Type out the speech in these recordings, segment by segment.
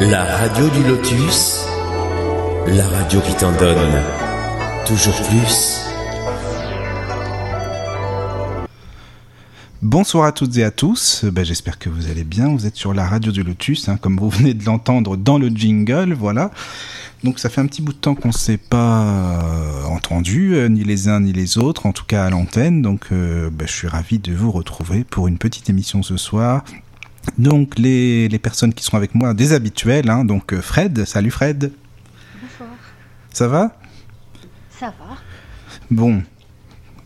La radio du lotus, la radio qui t'en donne toujours plus. Bonsoir à toutes et à tous, ben, j'espère que vous allez bien, vous êtes sur la radio du Lotus, hein, comme vous venez de l'entendre dans le jingle, voilà. Donc ça fait un petit bout de temps qu'on ne s'est pas euh, entendu, euh, ni les uns ni les autres, en tout cas à l'antenne, donc euh, ben, je suis ravi de vous retrouver pour une petite émission ce soir. Donc les, les personnes qui seront avec moi, des habituels, hein, donc Fred, salut Fred. Bonsoir. Ça va? Ça va. Bon,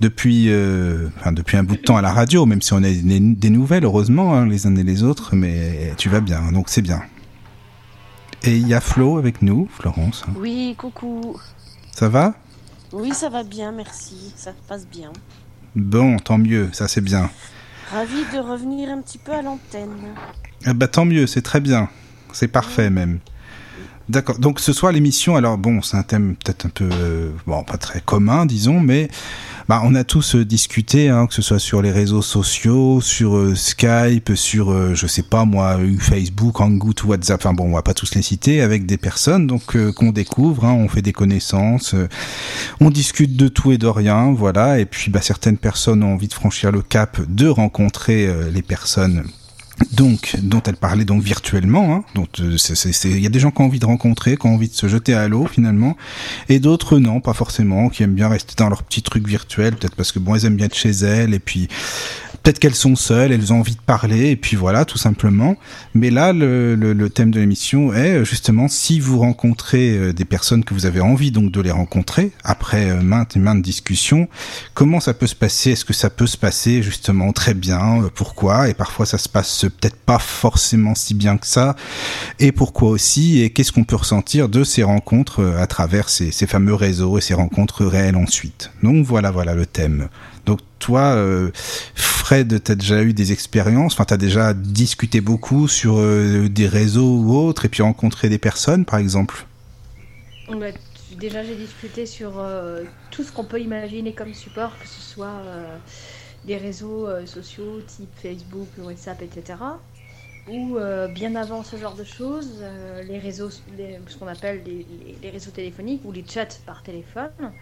depuis, euh, enfin, depuis un bout de temps à la radio, même si on a des, des nouvelles, heureusement, hein, les uns et les autres, mais tu vas bien, donc c'est bien. Et il y a Flo avec nous, Florence. hein. Oui, coucou. Ça va? Oui, ça va bien, merci. Ça se passe bien. Bon, tant mieux, ça c'est bien. Ravi de revenir un petit peu à l'antenne. Ah bah tant mieux, c'est très bien. C'est parfait même. D'accord. Donc ce soir l'émission, alors bon, c'est un thème peut-être un peu, euh, bon, pas très commun, disons, mais bah, on a tous euh, discuté, hein, que ce soit sur les réseaux sociaux, sur euh, Skype, sur, je sais pas moi, Facebook, Hangout, WhatsApp, enfin bon, on va pas tous les citer, avec des personnes donc qu'on découvre, hein, on fait des connaissances, on discute de tout et de rien, voilà, et puis bah, certaines personnes ont envie de franchir le cap de rencontrer les personnes donc dont elle parlait donc virtuellement hein, euh, il y a des gens qui ont envie de rencontrer qui ont envie de se jeter à l'eau finalement et d'autres non pas forcément qui aiment bien rester dans leur petit truc virtuel peut-être parce que bon elles aiment bien être chez elles et puis peut-être qu'elles sont seules elles ont envie de parler et puis voilà tout simplement. Mais là le, le, le thème de l'émission est euh, justement si vous rencontrez euh, des personnes que vous avez envie donc de les rencontrer après euh, maintes et maintes discussions comment ça peut se passer? Est-ce que ça peut se passer justement très bien? Pourquoi? Et parfois ça se passe peut-être pas forcément si bien que ça. Et pourquoi aussi? Et qu'est-ce qu'on peut ressentir de ces rencontres à travers ces, ces fameux réseaux et ces rencontres réelles ensuite? Donc voilà, voilà le thème. Donc toi, euh, Fred, t'as déjà eu des expériences? Enfin, t'as déjà discuté beaucoup sur euh, des réseaux ou autres, et puis rencontré des personnes, par exemple? Bah, tu- déjà, j'ai discuté sur euh, tout ce qu'on peut imaginer comme support, que ce soit des réseaux sociaux type Facebook, WhatsApp, etc. Ou bien avant ce genre de choses, les réseaux, ce qu'on appelle les- les réseaux téléphoniques ou les chats par téléphone.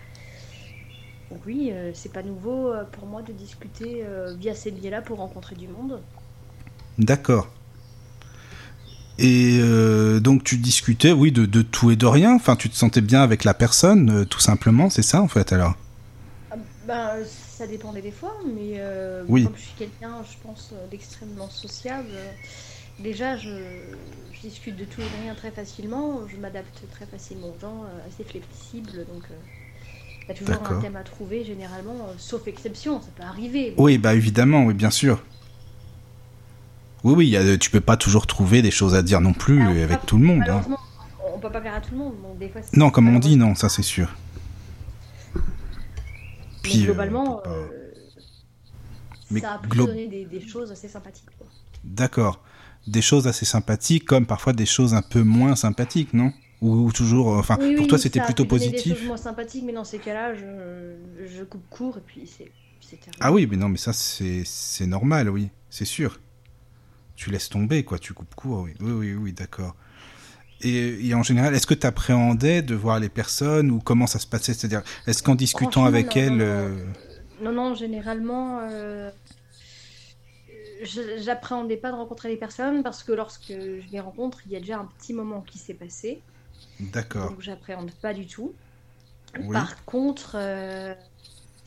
Donc oui, euh, c'est pas nouveau euh, pour moi de discuter euh, via ces biais-là pour rencontrer du monde. D'accord. Et donc tu discutais, oui, de, de tout et de rien. Enfin, tu te sentais bien avec la personne, tout simplement, c'est ça en fait alors? Ben, ça dépendait des fois, mais euh, Oui. comme je suis quelqu'un, je pense, d'extrêmement sociable, euh, déjà, je, je discute de tout et de rien très facilement, je m'adapte très facilement aux gens, euh, assez flexible, donc il y a toujours un thème à trouver, généralement, euh, sauf exception, ça peut arriver. Oui, bah évidemment, oui, bien sûr. Oui, oui, y a- tu peux pas toujours trouver des choses à dire non plus euh, avec pas- tout le monde. hein. On peut pas plaire à tout le monde, donc des fois... c'est- Non, comme on dit, non, ça c'est sûr. mais Puis, euh, globalement, euh, Mais ça a pu glo- donner des, des choses assez sympathiques. D'accord. Des choses assez sympathiques, comme parfois des choses un peu moins sympathiques, non? Ou, ou toujours, euh, enfin, Oui, pour oui, toi c'était plutôt donner Des positif. choses moins sympathiques, mais dans ces cas-là, je, je coupe court et puis c'est. Ah oui, mais non, mais ça c'est normal, oui, c'est sûr. Tu laisses tomber, quoi, tu coupes court, oui, oui, oui, oui d'accord. Et, et en général, est-ce que tu appréhendais de voir les personnes ou comment ça se passait? C'est-à-dire, est-ce qu'en discutant avec non, elles, non, non. euh, Non, non, généralement, euh, j'appréhendais pas de rencontrer les personnes parce que lorsque je les rencontre, il y a déjà un petit moment qui s'est passé, d'accord, donc j'appréhende pas du tout. oui, Par contre, euh,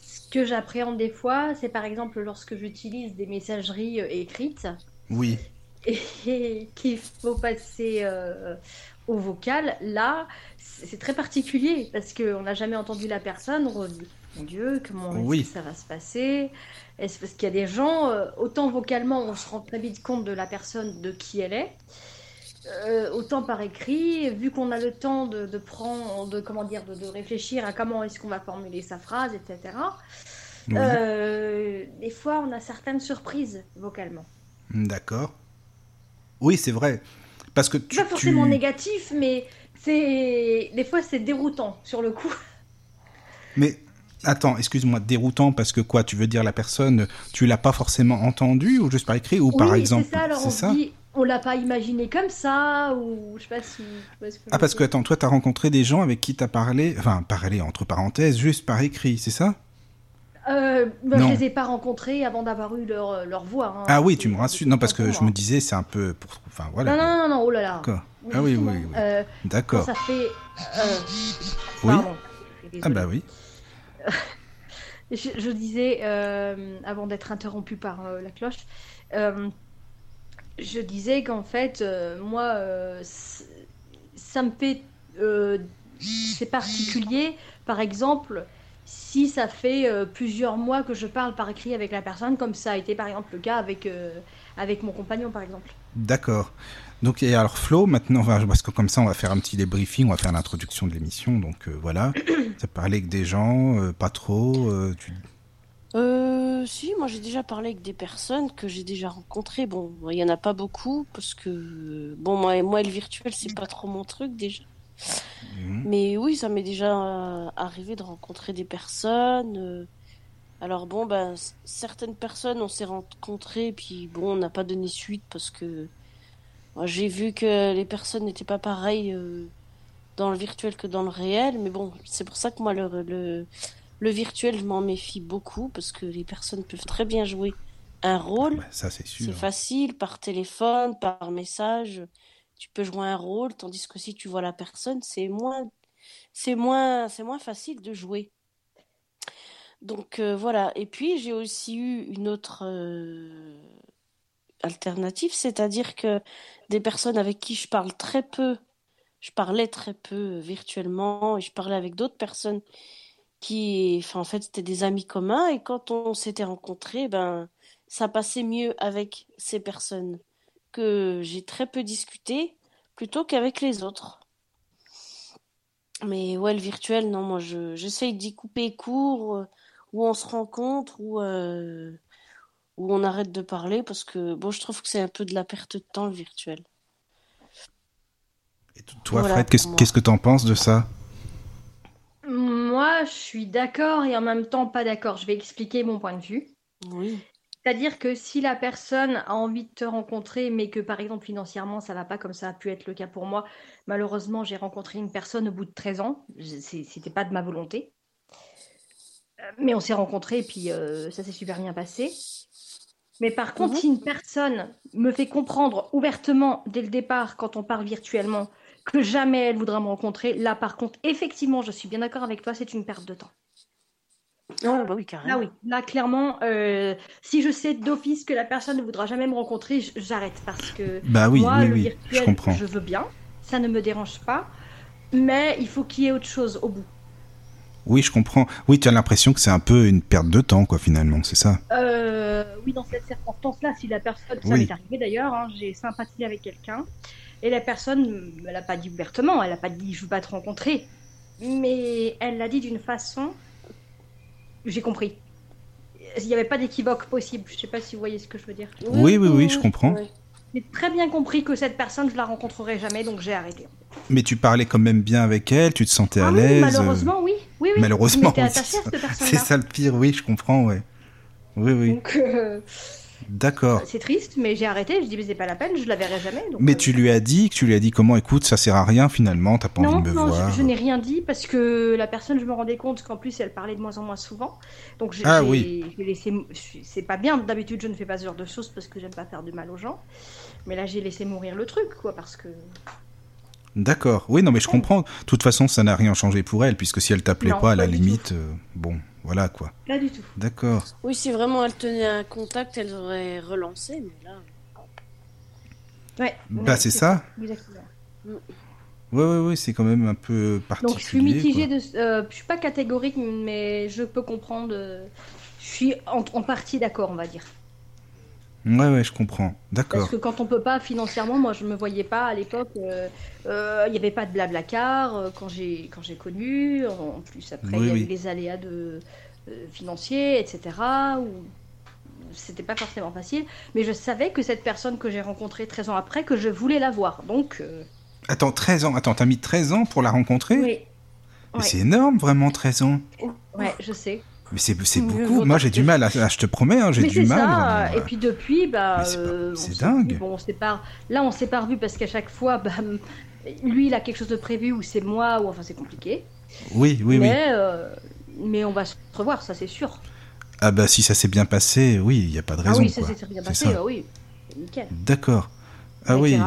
ce que j'appréhende des fois, c'est par exemple lorsque j'utilise des messageries euh, écrites. oui, et qu'il faut passer euh, au vocal, là, c'est très particulier parce qu'on n'a jamais entendu la personne. On dit, mon Dieu, comment Oui. que ça va se passer? Est-ce parce qu'il y a des gens, autant vocalement, on se rend très vite compte de la personne, de qui elle est. Euh, autant par écrit, vu qu'on a le temps de, de prendre, de comment dire, de, de réfléchir à comment est-ce qu'on va formuler sa phrase, etc. oui, euh, des fois, on a certaines surprises vocalement. d'accord. Oui, c'est vrai, parce que tu, pas forcément tu- négatif, mais c'est des fois c'est déroutant sur le coup. Mais attends, excuse-moi, déroutant parce que quoi Tu veux dire la personne, tu l'as pas forcément entendue ou juste par écrit ou par exemple c'est ça. Alors on ça dit, l'a pas imaginé comme ça, ou je sais pas si. Ah, parce que attends, toi, t'as rencontré des gens avec qui t'as parlé, enfin, parlé entre parenthèses, juste par écrit, c'est ça? Euh, Non. je les ai pas rencontrés avant d'avoir eu leur, leur voix. hein. Ah oui, tu me rassures. Non, parce que je me disais, c'est un peu pour. Enfin, voilà. Non, non, non, non, oh là là. D'accord. Ah oui, oui, oui. euh, D'accord. ça fait. euh, Oui. pardon, Ah bah oui. Je, je disais, euh, avant d'être interrompu par la cloche, je disais qu'en fait, euh, moi, euh, ça me fait. euh, c'est particulier, par exemple, si ça fait plusieurs mois que je parle par écrit avec la personne, comme ça a été par exemple le cas avec, avec mon compagnon, par exemple. D'accord. Donc, et alors Flo, maintenant, parce que comme ça, on va faire un petit débriefing, on va faire l'introduction de l'émission. Donc voilà. T'as parlé avec des gens, pas trop. euh, tu... Euh, si, moi j'ai déjà parlé avec des personnes que j'ai déjà rencontrées. Bon, il y en a pas beaucoup parce que bon, moi, moi le virtuel c'est pas trop mon truc déjà. Mhm. Mais oui, ça m'est déjà euh, arrivé de rencontrer des personnes. euh. Alors bon, ben c- certaines personnes on s'est rencontrés puis bon, on n'a pas donné suite parce que moi, j'ai vu que les personnes n'étaient pas pareilles dans le virtuel que dans le réel. Mais bon, c'est pour ça que moi le, le le virtuel, je m'en méfie beaucoup parce que les personnes peuvent très bien jouer un rôle. Ça, c'est sûr. C'est facile par téléphone, par message. Tu peux jouer un rôle, tandis que si tu vois la personne, c'est moins, c'est moins, c'est moins facile de jouer. Donc euh, voilà. Et puis j'ai aussi eu une autre euh, alternative, c'est-à-dire que des personnes avec qui je parle très peu, je parlais très peu virtuellement et je parlais avec d'autres personnes qui, enfin, en fait, c'était des amis communs et quand on s'était rencontrés, ben, ça passait mieux avec ces personnes que j'ai très peu discuté plutôt qu'avec les autres. Mais ouais, le virtuel, non, moi, je, j'essaye d'y couper court, où on se rencontre, où, euh, où on arrête de parler parce que, bon, je trouve que c'est un peu de la perte de temps, le virtuel. Et toi, Voilà, Fred, qu'est-ce qu'est-ce que t'en penses de ça? Moi, je suis d'accord et en même temps pas d'accord. Je vais expliquer mon point de vue. Oui. C'est-à-dire que si la personne a envie de te rencontrer, mais que par exemple financièrement ça va pas comme ça a pu être le cas pour moi, malheureusement j'ai rencontré une personne au bout de 13 ans, c'était pas de ma volonté. Euh, Mais on s'est rencontrés et puis euh, ça s'est super bien passé. Mais par contre, Mhm. si une personne me fait comprendre ouvertement dès le départ, quand on parle virtuellement, que jamais elle voudra me rencontrer, là par contre, effectivement, je suis bien d'accord avec toi, c'est une perte de temps. Ouais, bah oui, carrément. Là oui, là clairement, euh, si je sais d'office que la personne ne voudra jamais me rencontrer, j'arrête parce que Bah oui, moi, oui, le oui, virtuel, je comprends. veux bien, ça ne me dérange pas, mais il faut qu'il y ait autre chose au bout. Oui, je comprends. Oui, tu as l'impression que c'est un peu une perte de temps, quoi, finalement, c'est ça? Euh, oui, dans cette circonstance-là, si la personne, ça Oui. m'est arrivé d'ailleurs, hein, j'ai sympathisé avec quelqu'un et la personne, elle n'a pas dit ouvertement, elle n'a pas dit je veux pas te rencontrer, mais elle l'a dit d'une façon, j'ai compris. Il n'y avait pas d'équivoque possible. Je sais pas si vous voyez ce que je veux dire. Oui, oui, oui, je comprends. J'ai très bien compris que cette personne, je la rencontrerai jamais, donc j'ai arrêté. Mais tu parlais quand même bien avec elle, tu te sentais à Ah oui, l'aise. euh, malheureusement, oui. Oui, oui. Malheureusement, oui, attachée c'est à cette C'est personne-là. ça le pire, oui, je comprends, ouais. Oui, oui, Donc, euh, d'accord. c'est triste, mais j'ai arrêté. Je dis, mais c'est pas la peine, je la verrai jamais. donc, Mais euh, tu lui as dit, tu lui as dit comment, écoute, ça sert à rien finalement, t'as pas Non, envie de me non, voir. je, je n'ai rien dit parce que la personne, je me rendais compte qu'en plus, elle parlait de moins en moins souvent. Donc, j'ai, Ah oui. laissé. C'est pas bien. D'habitude, je ne fais pas ce genre de choses parce que j'aime pas faire de mal aux gens. Mais là, j'ai laissé mourir le truc, quoi, parce que. D'accord. Oui, non, mais je comprends. De toute façon, ça n'a rien changé pour elle, puisque si elle t'appelait Non, pas, à la limite, euh, bon, voilà quoi. Pas du tout. D'accord. Oui, si vraiment elle tenait un contact, elle aurait relancé, mais là. Ouais. Bah, ouais, c'est ça. Exactement. Oui, oui, oui, c'est quand même un peu particulier. Donc je suis mitigée quoi. de, euh, je suis pas catégorique, mais je peux comprendre. euh, je suis en, en partie d'accord, on va dire. Ouais, ouais, je comprends. Parce D'accord. que quand on peut pas financièrement, moi je me voyais pas à l'époque. euh, euh, Il n'y avait pas de blabla car euh, quand j'ai quand j'ai connu. En plus après Oui, il y a oui. eu les aléas de euh, financiers, etc. Où c'était pas forcément facile. Mais je savais que cette personne que j'ai rencontrée 13 ans après, que je voulais la voir. Donc euh, Attends, 13 ans. Attends, t'as mis 13 ans pour la rencontrer? Oui, Mais ouais. c'est énorme, vraiment, 13 ans. ouais, je sais. Mais c'est beaucoup. Moi, j'ai du mal. À, je te promets, hein, j'ai du mal. Ça. Et puis depuis, bah, c'est dingue. Bon, on sépare. Là, on s'est pas revu parce qu'à chaque fois, bah, lui, il a quelque chose de prévu ou c'est moi ou enfin c'est compliqué. Oui, oui, mais, oui. mais on va se revoir, ça c'est sûr. Ah bah si ça s'est bien passé, oui, il n'y a pas de raison. Ah oui, ça s'est bien passé, ah oui, nickel. D'accord. Ah oui.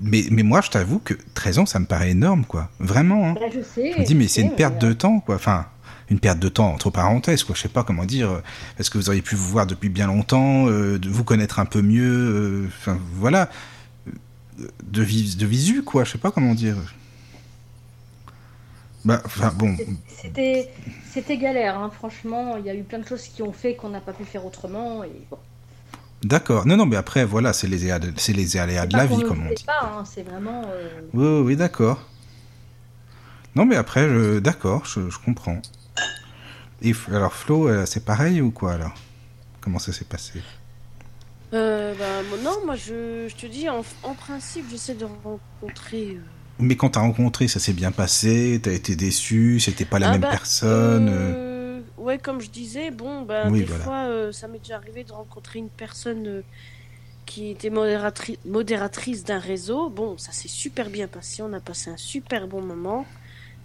Mais, mais moi, je t'avoue que 13 ans, ça me paraît énorme, quoi. Vraiment. Hein. Bah, je sais. Je me dis, mais c'est une perte de temps, quoi. Enfin, une perte de temps entre parenthèses, quoi. Je sais pas comment dire. Parce que vous auriez pu vous voir depuis bien longtemps, euh, de vous connaître un peu mieux. Euh, enfin, voilà. De, vis de visu, quoi. Je sais pas comment dire. Bah, enfin, bon. C'était galère, hein. franchement. Il y a eu plein de choses qui ont fait qu'on n'a pas pu faire autrement. Et D'accord. Non, non, mais après, voilà, c'est les, aléas de la vie, comme on dit. pas, hein, c'est vraiment. Euh, oui, oui, d'accord. Non, mais après, je... d'accord, je, comprends. Et alors, Flo, euh, c'est pareil ou quoi, alors? Comment ça s'est passé? Euh, bah, Non, moi, je, je te dis, en, en principe, j'essaie de rencontrer. Mais quand t'as rencontré, ça s'est bien passé, t'as été déçu, c'était pas la ah même bah, personne. Euh, euh, ouais, comme je disais, bon, ben des fois, euh, ça m'est déjà arrivé de rencontrer une personne qui était modératrice d'un réseau. Bon, ça s'est super bien passé, on a passé un super bon moment.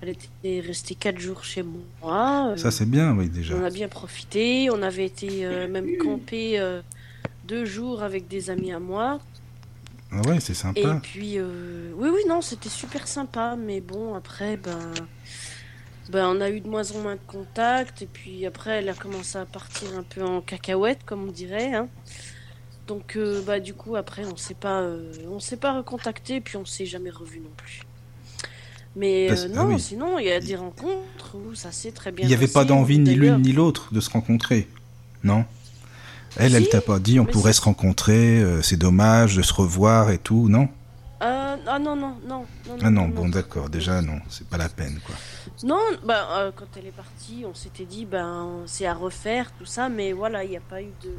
Elle était restée quatre jours chez moi. ça c'est bien, oui déjà. On a bien profité, on avait été même campé deux jours avec des amis à moi. Ah ouais, c'est sympa. Et puis, euh, oui, oui, non, c'était super sympa. Mais bon, après, ben, ben, on a eu de moins en moins de contacts. Et puis après, elle a commencé à partir un peu en cacahuète, comme on dirait. Hein. Donc, euh, bah, du coup, après, on s'est pas, euh, on s'est pas recontacté. Et puis, on s'est jamais revu non plus. Mais ah non, sinon, il y a des rencontres où ça s'est très bien Il n'y avait pas d'envie ni l'une ni l'autre de se rencontrer, non? Elle, elle t'a pas dit on pourrait se rencontrer, euh, c'est dommage de se revoir et tout, non? Euh, Ah non, non, non. ah non, bon d'accord, déjà non, c'est pas la peine quoi. Non, bah, euh, quand elle est partie, on s'était dit ben c'est à refaire, tout ça, mais voilà, il n'y a pas eu de...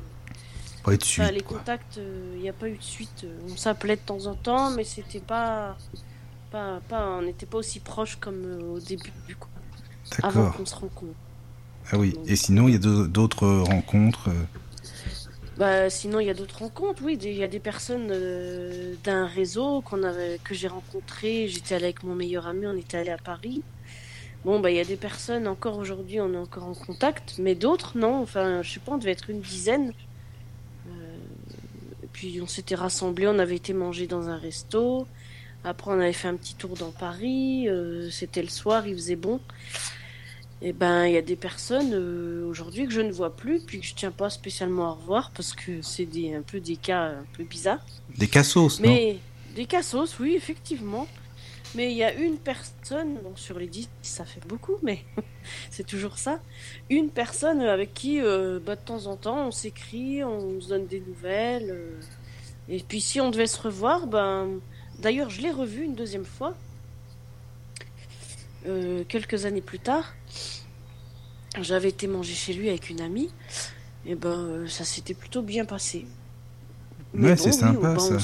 Pas eu de suite. les contacts, il n'y a pas eu de suite. On s'appelait de temps en temps, mais c'était pas... pas, pas on n'était pas aussi proches comme au début, du coup. Avant qu'on se rencontre. Ah oui, et sinon il y a d'autres rencontres bah, sinon, il y a d'autres rencontres, oui. Il y a des personnes euh, d'un réseau qu'on avait, que j'ai rencontré. J'étais allé avec mon meilleur ami, on était allé à Paris. Bon, bah, il y a des personnes, encore aujourd'hui, on est encore en contact, mais d'autres, non. Enfin, je sais pas, on devait être une dizaine. Euh, et puis, on s'était rassemblés, on avait été manger dans un resto. Après, on avait fait un petit tour dans Paris. Euh, c'était le soir, il faisait bon. Et eh ben, il y a des personnes euh, aujourd'hui que je ne vois plus, puis que je tiens pas spécialement à revoir parce que c'est des, un peu des cas un peu bizarres. Des cassos, non? Mais des cassos, oui, effectivement. Mais il y a une personne, donc sur les dix, ça fait beaucoup, mais c'est toujours ça. Une personne avec qui, euh, bah, de temps en temps, on s'écrit, on se donne des nouvelles. Euh. et puis si on devait se revoir, ben, d'ailleurs, je l'ai revu une deuxième fois. quelques années plus tard. J'avais été manger chez lui avec une amie. Et ben, euh, ça s'était plutôt bien passé. Mais c'est sympa ça.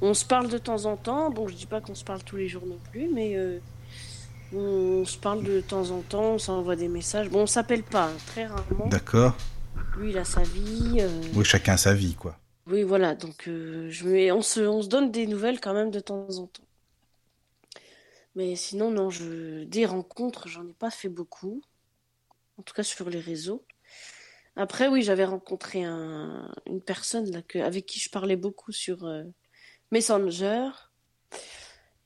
On se, parle de temps en temps. Bon, je dis pas qu'on se parle tous les jours non plus, mais euh, on se parle de temps en temps, on s'envoie des messages. Bon, on s'appelle pas, hein, très rarement. D'accord. Lui, il a sa vie. Euh. Oui, chacun sa vie, quoi. Oui, voilà. Donc, je on, se, on se donne des nouvelles quand même de temps en temps. Mais sinon, non, des rencontres, j'en ai pas fait beaucoup en tout cas sur les réseaux. Après, oui, j'avais rencontré un, une personne avec qui je parlais beaucoup sur euh, Messenger.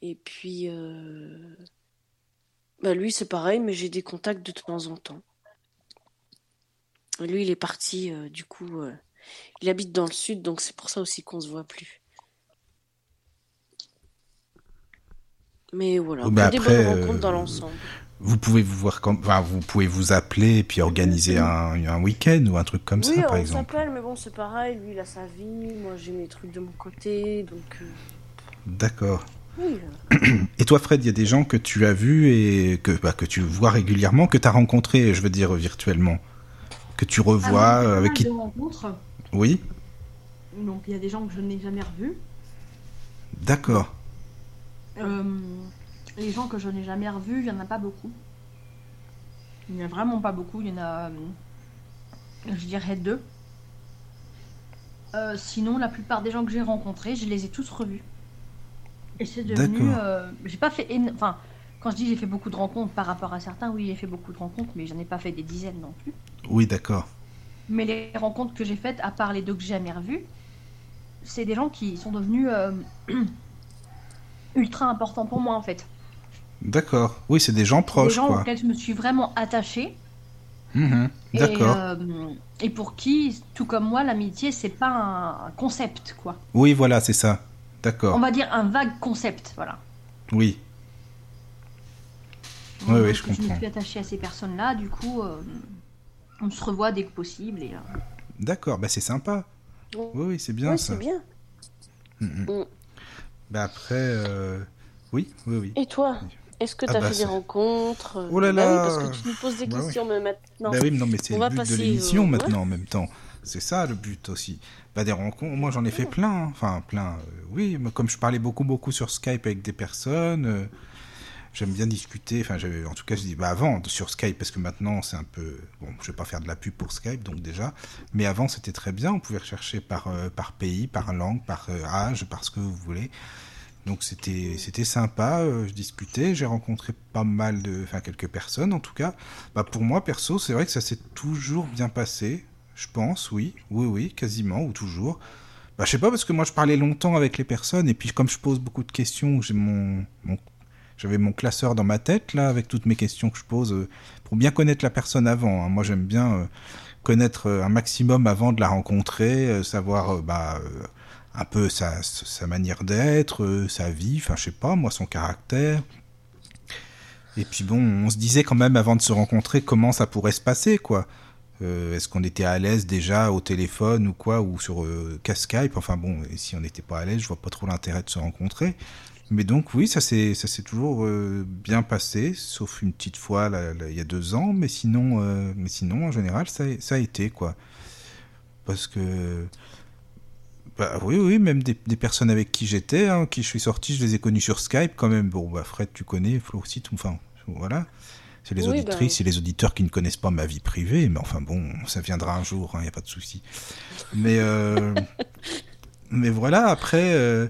Et puis, euh, bah, lui, c'est pareil, mais j'ai des contacts de temps en temps. Lui, il est parti, euh, du coup, il habite dans le sud, donc c'est pour ça aussi qu'on se voit plus. Mais voilà, bah, des bonnes rencontres dans l'ensemble vous pouvez vous voir comme, enfin, vous pouvez vous appeler et puis organiser un, un week-end ou un truc comme ça, par exemple. Oui, on s'appelle, mais bon, c'est pareil. Lui, il a sa vie, moi, j'ai mes trucs de mon côté, donc. Euh, D'accord. Et toi, Fred, il y a des gens que tu as vus et que, bah, que tu vois régulièrement, que tu as rencontrés, je veux dire, virtuellement, que tu revois ah, avec qui. rencontres. Oui. Donc, il y a des gens que je n'ai jamais revus. D'accord. Euh, les gens que je n'ai jamais revus, il n'y en a pas beaucoup. Il n'y en a vraiment pas beaucoup. Il y en a, euh, je dirais, deux. Euh, sinon, la plupart des gens que j'ai rencontrés, je les ai tous revus. Et c'est devenu. Euh, j'ai pas fait. éno- Enfin, quand je dis j'ai fait beaucoup de rencontres par rapport à certains, oui, j'ai fait beaucoup de rencontres, mais j'en ai pas fait des dizaines non plus. Oui, d'accord. Mais les rencontres que j'ai faites, à part les deux que j'ai jamais revus, c'est des gens qui sont devenus euh, ultra importants pour moi en fait. D'accord. Oui, c'est des gens proches, des gens quoi. auxquels je me suis vraiment attachée. Mhm. Et, D'accord. euh, et pour qui, tout comme moi, l'amitié, c'est pas un, concept, quoi. Oui, voilà, c'est ça. On D'accord. va dire un vague concept, voilà. Oui. Oui, oui, je me comprends. suis attachée à ces personnes-là, du coup, euh, on se revoit dès que possible. Et, euh, D'accord, bah c'est sympa. Oui. Oui, oui, c'est bien Oui, ça. c'est bien. Mhm. Mm. Bah après, euh, oui, oui, oui. Et toi Est-ce que Ah tu as bah, fait des rencontres euh, Oh là bah oui, là. parce que tu nous poses des Bah oui. questions mais maintenant. Bah oui, mais non, mais c'est On le va but de l'émission euh, maintenant en même temps. C'est ça le but aussi. Bah des rencontres, moi j'en ai fait plein, hein. enfin plein. euh, oui, mais comme je parlais beaucoup beaucoup sur Skype avec des personnes, euh, j'aime bien discuter. Enfin, en tout cas, je dis bah avant sur Skype parce que maintenant c'est un peu bon. Je vais pas faire de la pub pour Skype donc déjà, mais avant c'était très bien. On pouvait rechercher par euh, par pays, par langue, par euh, âge, par ce que vous voulez. Donc c'était c'était sympa, euh, je discutais, j'ai rencontré pas mal de, enfin quelques personnes en tout cas. Bah pour moi perso, c'est vrai que ça s'est toujours bien passé, je pense, oui, oui, oui, quasiment ou toujours. Bah je sais pas parce que moi je parlais longtemps avec les personnes et puis comme je pose beaucoup de questions, j'ai mon j'avais mon classeur dans ma tête là avec toutes mes questions que je pose euh, pour bien connaître la personne avant. hein. Moi j'aime bien euh, connaître euh, un maximum avant de la rencontrer, savoir bah un peu sa, sa manière d'être, sa vie, enfin je sais pas, moi son caractère. Et puis bon, on se disait quand même avant de se rencontrer comment ça pourrait se passer, quoi. Est-ce qu'on était à l'aise déjà au téléphone ou quoi, ou sur euh, Skype Enfin bon, si on n'était pas à l'aise, je vois pas trop l'intérêt de se rencontrer. Mais donc oui, ça s'est toujours euh, bien passé, sauf une petite fois là, là, il y a deux ans, mais sinon, euh, mais sinon en général ça, a- ça a été quoi. Parce que bah oui, oui, même des, des personnes avec qui j'étais, hein, qui je suis sorti, je les ai connus sur Skype quand même. Bon, bah Fred, tu connais, Flo aussi, tout, enfin, voilà. C'est les Oui, auditrices bah. et les auditeurs qui ne connaissent pas ma vie privée, mais enfin bon, ça viendra un jour, il n'y a pas de souci. Mais, euh, mais voilà, après, euh,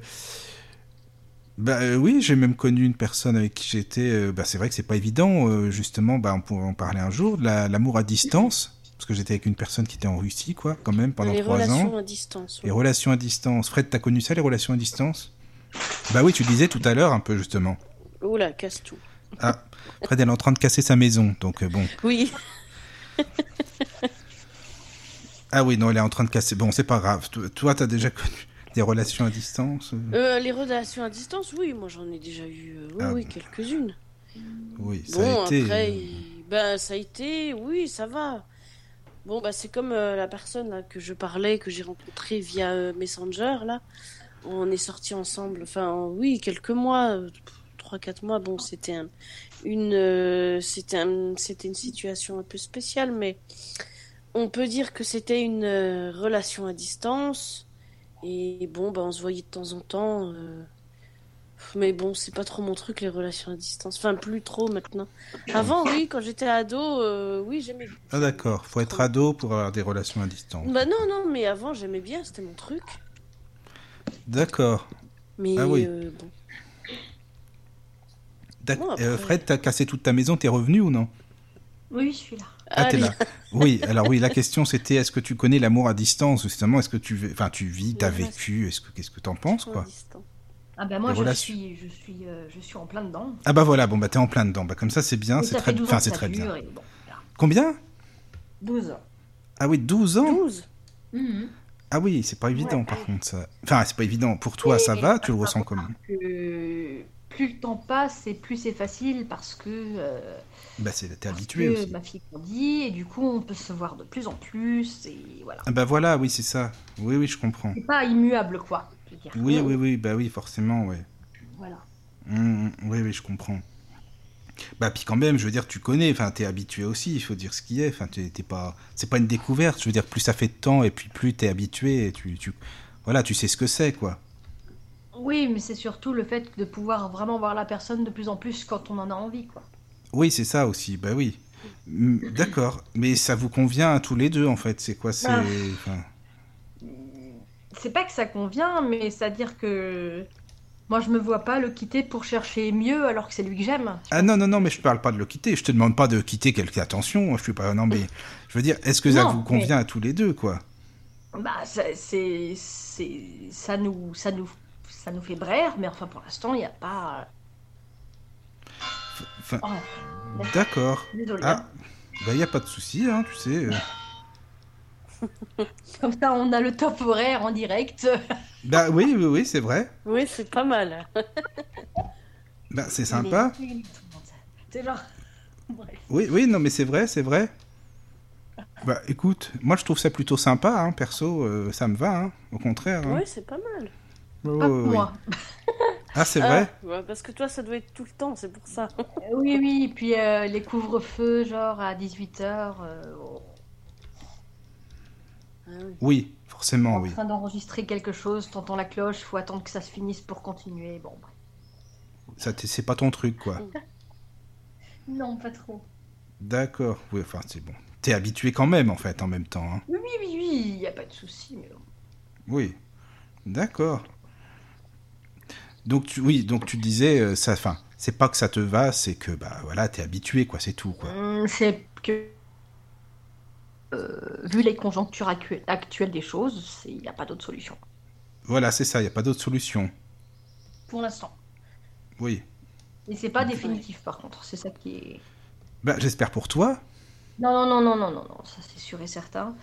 bah euh, oui, j'ai même connu une personne avec qui j'étais, euh, bah c'est vrai que c'est pas évident, euh, justement, bah on pourrait en parler un jour, la- l'amour à distance, parce que j'étais avec une personne qui était en Russie, quoi, quand même, pendant les trois relations ans. à distance. Les relations à distance. Fred, t'as connu ça, les relations à distance? Bah oui, tu disais tout à l'heure un peu justement. Oula, casse tout. Ah, Fred, elle est en train de casser sa maison, donc euh, bon. Oui, Ah oui, non, elle est en train de casser. Bon, c'est pas grave. To- Toi, t'as déjà connu des relations à distance euh Euh, les relations à distance, oui, moi j'en ai déjà eu, euh, oui, Ah oui, quelques-unes. Oui, ça Bon, a été. après, euh, ben, ça a été, oui, ça va. Bon, bah, c'est comme euh, la personne là, que je parlais, que j'ai rencontrée via euh, Messenger, là. On est sortis ensemble, enfin, oui, quelques mois, trois, quatre mois. Bon, c'était un- une, euh, c'était un- c'était une situation un peu spéciale, mais on peut dire que c'était une relation à distance. Et bon, bah, on se voyait de temps en temps. euh, Mais bon, c'est pas trop mon truc, les relations à distance. Enfin, plus trop maintenant. Avant, oui, quand j'étais ado, euh, oui, j'aimais. Ah d'accord, faut être ado pour avoir des relations à distance. Bah non, non, mais avant, j'aimais bien, c'était mon truc. D'accord. Mais Ah oui. euh, bon. D'ac- Bon, après- euh, Fred, t'as cassé toute ta maison, t'es revenu ou non? Oui, je suis là. Ah, t'es là. Oui, alors oui, la question c'était est-ce que tu connais l'amour à distance justement Est-ce que tu, vis- enfin, tu vis, t'as vécu Est-ce que qu'est-ce que t'en penses à quoi? distance. Ah ben moi, je relations. suis, je, suis, euh, je suis en plein dedans. Ah bah voilà, bon bah t'es en plein dedans. Bah comme ça c'est bien, c'est très, fait 12 ans enfin c'est très bien. bon, voilà. Combien? 12 ans. Ah oui, 12 ans? 12 Mhm. Ah oui, c'est pas évident Ouais. par contre ça. Enfin, c'est pas évident. Pour toi, ça va Tu le ressens comment? plus le temps passe et plus c'est facile parce que, euh, Bah c'est t'es habitué que aussi. ma fille grandit et du coup on peut se voir de plus en plus et voilà. Ah bah voilà, oui, c'est ça. Oui, oui, je comprends. C'est pas immuable quoi. Je veux dire. Oui, oui, oui, bah oui, forcément, ouais. Voilà. Hum, hum, oui, oui, je comprends. Bah puis quand même, je veux dire, tu connais, enfin, t'es habitué aussi, il faut dire ce qui est. Enfin, t'es t'es pas, c'est pas une découverte. Je veux dire, plus ça fait de temps et puis plus t'es habitué, et tu, tu, voilà, tu sais ce que c'est, quoi. Oui, mais c'est surtout le fait de pouvoir vraiment voir la personne de plus en plus quand on en a envie quoi. Oui, c'est ça aussi. Bah oui. D'accord, mais ça vous convient à tous les deux en fait. C'est quoi C'est Bah. enfin, C'est pas que ça convient, mais c'est-à-dire que moi je me vois pas le quitter pour chercher mieux alors que c'est lui que j'aime. ah non non non, mais je parle pas de le quitter. Je te demande pas de quitter quelque attention. Je suis pas non mais je veux dire, est-ce que ça Non, vous convient à tous les deux quoi? Bah ça- c'est c'est ça nous ça nous ça nous fait braire, mais enfin pour l'instant il n'y a pas. Enfin, Oh, d'accord. désolé. Ah, bah y a pas de souci, hein, tu sais. euh. Comme ça on a le top horaire en direct. Bah oui oui oui, c'est vrai. Oui, c'est pas mal. Bah c'est sympa. C'est genre. Bref. Oui oui, non mais c'est vrai, c'est vrai. Bah écoute, moi je trouve ça plutôt sympa, hein, perso, euh, ça me va, hein, au contraire. hein. Oui, c'est pas mal. Ouais, Pas moi. Ah c'est vrai Ah, ouais, parce que toi, ça doit être tout le temps, c'est pour ça. Euh, Oui, oui, puis euh, les couvre-feux, genre à 18h, Ah oui. Oui, forcément, en oui. train d'enregistrer quelque chose, t'entends la cloche, faut attendre que ça se finisse pour continuer. Bon, bref. Ça, c'est pas ton truc, quoi. Non, pas trop. D'accord. Oui, enfin, c'est bon. T'es habitué quand même, en fait, en même temps. hein. Oui, oui, oui, oui, il n'y a pas de souci. Mais... Oui. D'accord. Donc, tu, oui, donc tu disais, euh, ça, enfin, c'est pas que ça te va, c'est que, bah, voilà, t'es habitué, quoi, c'est tout, quoi. Hum, C'est que, euh, vu les conjonctures actu- actuelles des choses, il n'y a pas d'autre solution. Voilà, c'est ça, y a pas d'autre solution. Pour l'instant. Oui. Et c'est pas définitif, par contre. C'est ça qui est... Bah, j'espère pour toi. Non, non, non, non, non, non, non, ça c'est sûr et certain.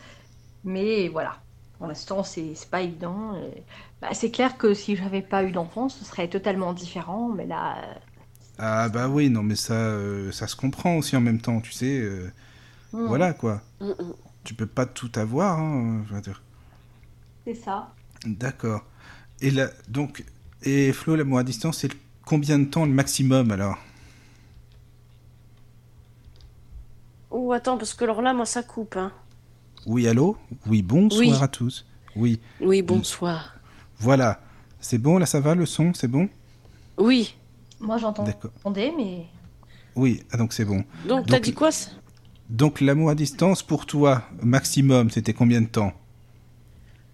Mais voilà, pour l'instant, c'est c'est pas évident. et- Bah, c'est clair que si j'avais pas eu d'enfant, ce serait totalement différent. Mais là, euh, Ah, bah oui, non, mais ça, euh, ça se comprend aussi en même temps, tu sais. euh, hum, Voilà, quoi. Mm, mm. Tu peux pas tout avoir, hein, je veux dire. c'est ça. D'accord. Et là, donc, et Flo, l'amour à distance, c'est combien de temps le maximum alors? Oh, attends, parce que alors là, moi, ça coupe. Hein. Oui, allô? Oui, bonsoir Oui. à tous. Oui, Oui, bonsoir. Voilà. C'est bon, là ça va, le son, c'est bon? Oui. Moi, j'entendais, D'accord. mais Oui, ah, donc c'est bon. Donc, t'as dit quoi ça? Donc l'amour à distance, pour toi, maximum, c'était combien de temps?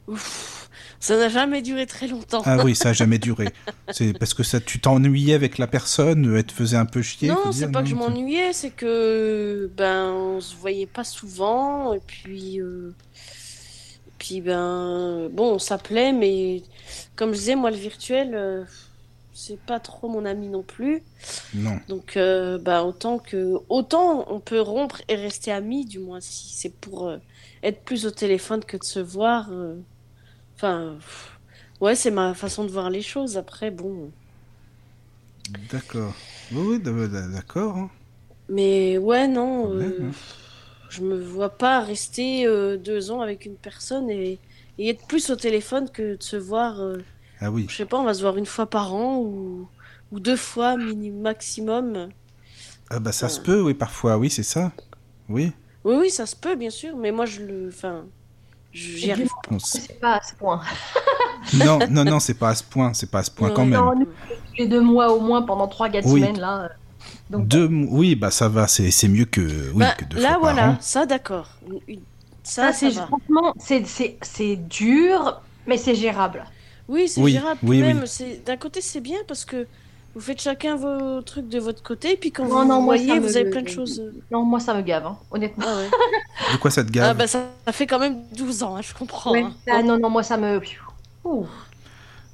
Ouf, ça n'a jamais duré très longtemps. Ah oui, ça a jamais duré. C'est parce que ça, tu t'ennuyais avec la personne, elle te faisait un peu chier non, c'est pas que je m'ennuyais, c'est que ben on se voyait pas souvent et puis euh, puis ben bon, on s'appelait mais comme je disais moi le virtuel euh, c'est pas trop mon ami non plus. Non. Donc euh, ben autant que autant on peut rompre et rester amis du moins si c'est pour euh, être plus au téléphone que de se voir euh, enfin pff, ouais, c'est ma façon de voir les choses après bon. D'accord. Oui, d'accord. hein. Mais ouais, non, Ouais. Je me vois pas rester euh, deux ans avec une personne et, et être plus au téléphone que de se voir, euh, Ah oui. je sais pas, on va se voir une fois par an ou, ou deux fois mini maximum. Ah bah ça se peut, oui, parfois, oui, c'est ça. Oui. Oui, oui, ça se peut, bien sûr, mais moi je le. Enfin, j'y arrive dis-moi, On s- c'est pas à ce point. non, non, non, c'est pas à ce point, c'est pas à ce point Non, quand même. Non, nous, tous les deux mois au moins pendant 3-4 Oui. semaines, là. Donc, Deux, oui, bah ça va, c'est c'est mieux que, oui, Bah, que deux là, fois voilà, par an. ça d'accord. Ça, ça, ça c'est va. franchement, c'est- c'est c'est dur, mais c'est gérable. Oui, c'est Oui, gérable. oui, Puis même, oui. c'est d'un côté c'est bien parce que vous faites chacun vos trucs de votre côté, et puis quand Non, vous non, moi, voyez, me- vous avez plein de choses. euh, Non, moi, ça me gave, hein, honnêtement. Ah ouais. De quoi ça te Ah gave bah ça, ça fait quand même 12 ans, hein, je comprends. Ouais. hein. Ah, non, non, moi, ça me. Ouh.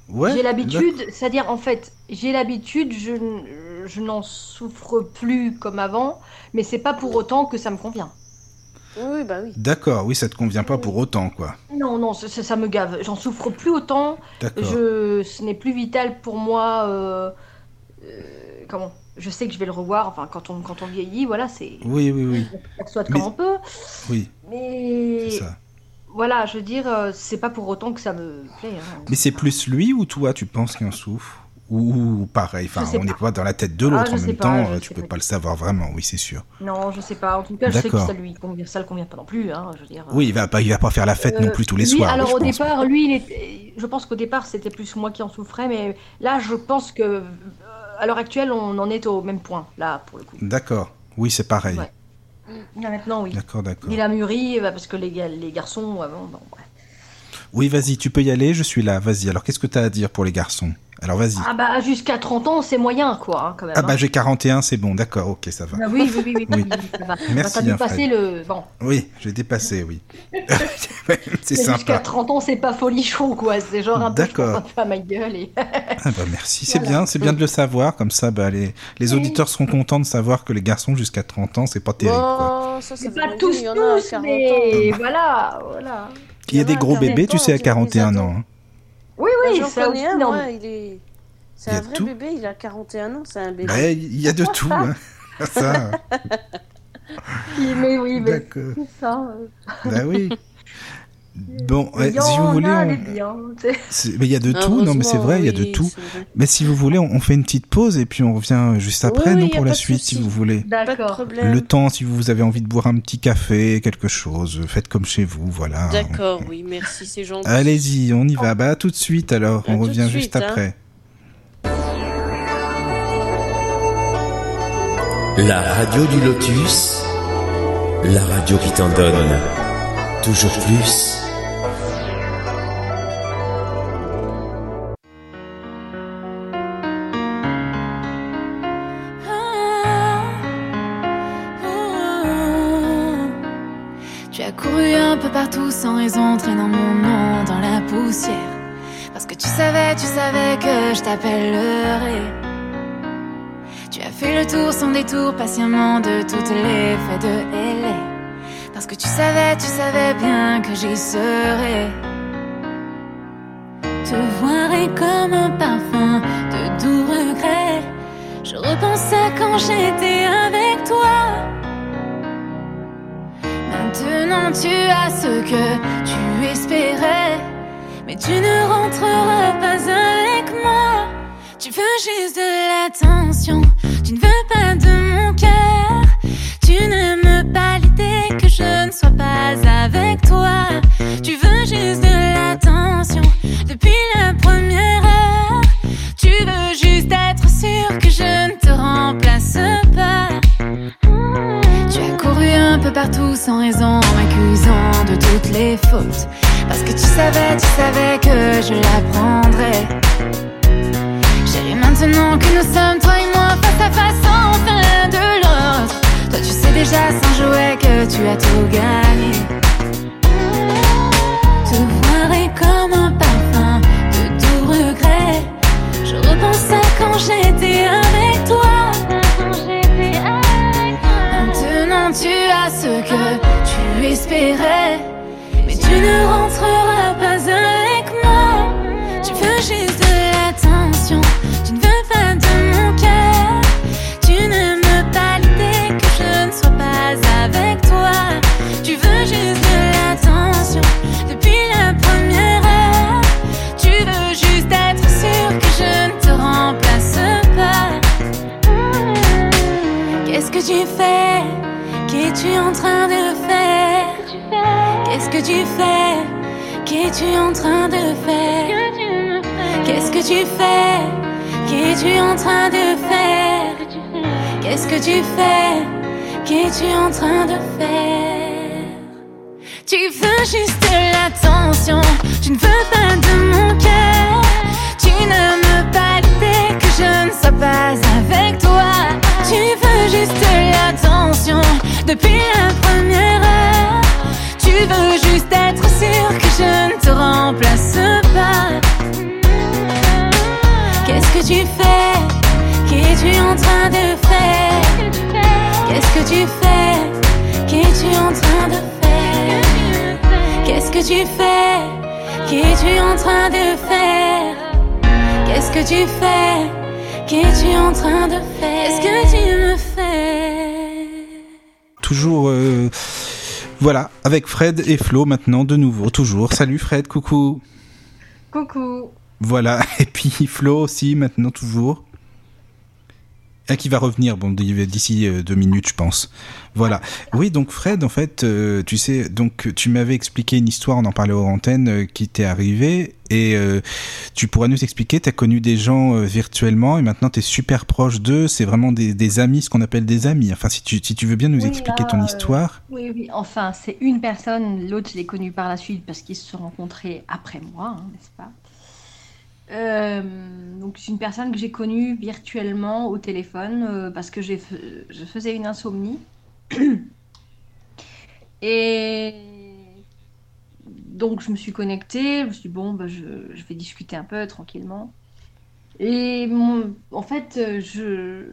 Ouais. J'ai l'habitude, c'est-à-dire en fait, j'ai l'habitude, je, je n'en souffre plus comme avant, mais c'est pas pour autant que ça me convient. Oui, bah oui. D'accord, oui, ça te convient pas pour autant, quoi. Non, non, ça, me gave. J'en souffre plus autant. D'accord. Je, ce n'est plus vital pour moi. euh, euh, comment Je sais que je vais le revoir. Enfin, quand on, quand on vieillit, voilà, c'est. Oui, oui, oui, On soit Mais- comme on peut. oui, Mais c'est ça. voilà, je veux dire, euh, c'est pas pour autant que ça me plaît. hein. Mais c'est plus lui ou toi, tu penses qu'il en souffre? Ou, ou pareil, enfin, on n'est pas. dans la tête de l'autre Ah, en même pas, temps, euh, tu peux pas. pas le savoir vraiment, oui, c'est sûr. Non, je sais pas. En tout cas, je sais que ça lui convient, ça le convient pas non plus. Hein, je veux dire. Oui, il va pas, il va pas faire la fête non plus tous les lui, soirs. Alors je au pense. départ, lui, il était... je pense qu'au départ, c'était plus moi qui en souffrais, mais là, je pense que euh, à l'heure actuelle, on en est au même point, là, pour le coup. D'accord. Oui, c'est pareil. Ouais. Là, maintenant, oui. D'accord, d'accord. Il a mûri bah, parce que les, les garçons, avant, bon, bref. Oui, vas-y, tu peux y aller, je suis là, vas-y. Alors, qu'est-ce que tu as à dire pour les garçons? Alors, vas-y. Ah bah jusqu'à 30 ans, c'est moyen, quoi, hein, quand même. Ah bah hein. j'ai 41, c'est bon, d'accord, ok, ça va. Ah oui, oui, oui, oui, ça va. Merci Bah, dépassé le... Bon, Oui, j'ai dépassé, oui. c'est jusqu'à sympa. 30 ans, c'est pas folichon, quoi. C'est genre un peu, D'accord. à ma gueule et... Ah bah merci, c'est Voilà. bien, c'est bien de le savoir, comme ça bah, les, les auditeurs seront contents de savoir que les garçons jusqu'à 30 ans, c'est pas terrible. quoi. Oh, ça, ça C'est pas tous, dire, il y en a à tous, 40 mais voilà, voilà. Il y a des gros bébés, tu sais, à tu 41 les ans. Oui, oui, J'en ça aussi, un, non, moi, il est... C'est un vrai tout. bébé, il a 41 ans, c'est un bébé. Bah, Il y a de tout. hein. ça, mais, mais oui, mais ça. euh, Bah oui. Bon, Il ouais, y si vous en voulez, on- il y a de tout, non mais c'est vrai, il y a de tout. oui, c'est vrai. Mais si vous voulez, on on fait une petite pause et puis on revient juste après, Oui, non, oui, pour la suite, si vous voulez. D'accord. Le temps, si vous avez envie de boire un petit café, quelque chose, faites comme chez vous, voilà. D'accord, oui, merci, c'est gentil. Allez-y, on y va. Bah, à tout de suite alors, À on tout revient suite, juste hein. après. La radio du lotus, la radio qui t'en donne toujours plus. Un peu partout sans raison, traînant mon nom dans la poussière. Parce que tu savais, tu savais que je t'appellerais. Tu as fait le tour sans détour, patiemment de toutes les fêtes de LA. Parce que tu savais, tu savais bien que j'y serais. Te voir est comme un parfum de doux regret. Je repense à quand j'étais avec toi. Maintenant tu as ce que tu espérais, mais tu ne rentreras pas avec moi. Tu veux juste de l'attention, tu ne veux pas de mon cœur. Tu n'aimes pas l'idée que je ne sois pas avec toi. Tu veux juste de l'attention depuis la peu partout sans raison, m'accusant de toutes les fautes. Parce que tu savais, tu savais que je l'apprendrais. Chérie, maintenant que nous sommes toi et moi face à face en l'un de l'autre. Toi, tu sais déjà sans jouer que tu as tout gagné. Te voir est comme un parfum de doux regrets. Je repense à quand j'étais tu espérais, mais tu ne rentreras pas avec moi. Tu veux juste de l'attention, tu ne veux pas de mon cœur. Tu n'aimes pas l'idée que je ne sois pas avec toi. Tu veux juste de l'attention depuis la première heure. Tu veux juste être sûr que je ne te remplace pas. Qu'est-ce que tu fais? Qu'es-tu en train de faire? Qu'est-ce que tu fais? Qu'es-tu en train de faire? Qu'est-ce que tu fais? Qu'es-tu en train de faire? Qu'est-ce que tu fais? Qu'es-tu en train de faire? Tu veux juste l'attention Tu ne veux pas de mon cœur. Tu n'aimes pas l'idée que je ne sois pas avec toi. Tu veux juste l'attention Depuis la première heure Tu veux juste être sûr que je ne te remplace pas. Qu'est-ce que tu fais? Qu'es-tu en train de faire? Qu'est-ce que tu fais? Qu'es-tu en train de faire? Qu'est-ce que tu fais? Qu'es-tu en train de faire? Qu'est-ce que tu fais? Qu'es-tu en train de faire? Qu'est-ce que tu me fais Toujours, euh, voilà, avec Fred et Flo maintenant de nouveau, toujours. Salut Fred, coucou. Coucou. Voilà, et puis Flo aussi maintenant toujours. Ah, qui va revenir, bon, d'ici euh, deux minutes, je pense. Voilà. Oui, donc Fred, en fait, euh, tu sais, donc tu m'avais expliqué une histoire, on en parlait aux antennes, euh, qui t'est arrivée, et tu pourras nous expliquer, tu as connu des gens virtuellement, et maintenant tu es super proche d'eux, c'est vraiment des, amis, ce qu'on appelle des amis. Enfin, si tu, si tu veux bien nous expliquer ton histoire. oui, oui, enfin, c'est une personne, l'autre, je l'ai connu par la suite parce qu'ils se sont rencontrés après moi, hein, n'est-ce pas? Euh, donc c'est une personne que j'ai connue virtuellement au téléphone euh, parce que je faisais une insomnie. Et donc je me suis connectée, je me suis dit bon, bah, je, vais discuter un peu tranquillement. Et en fait, je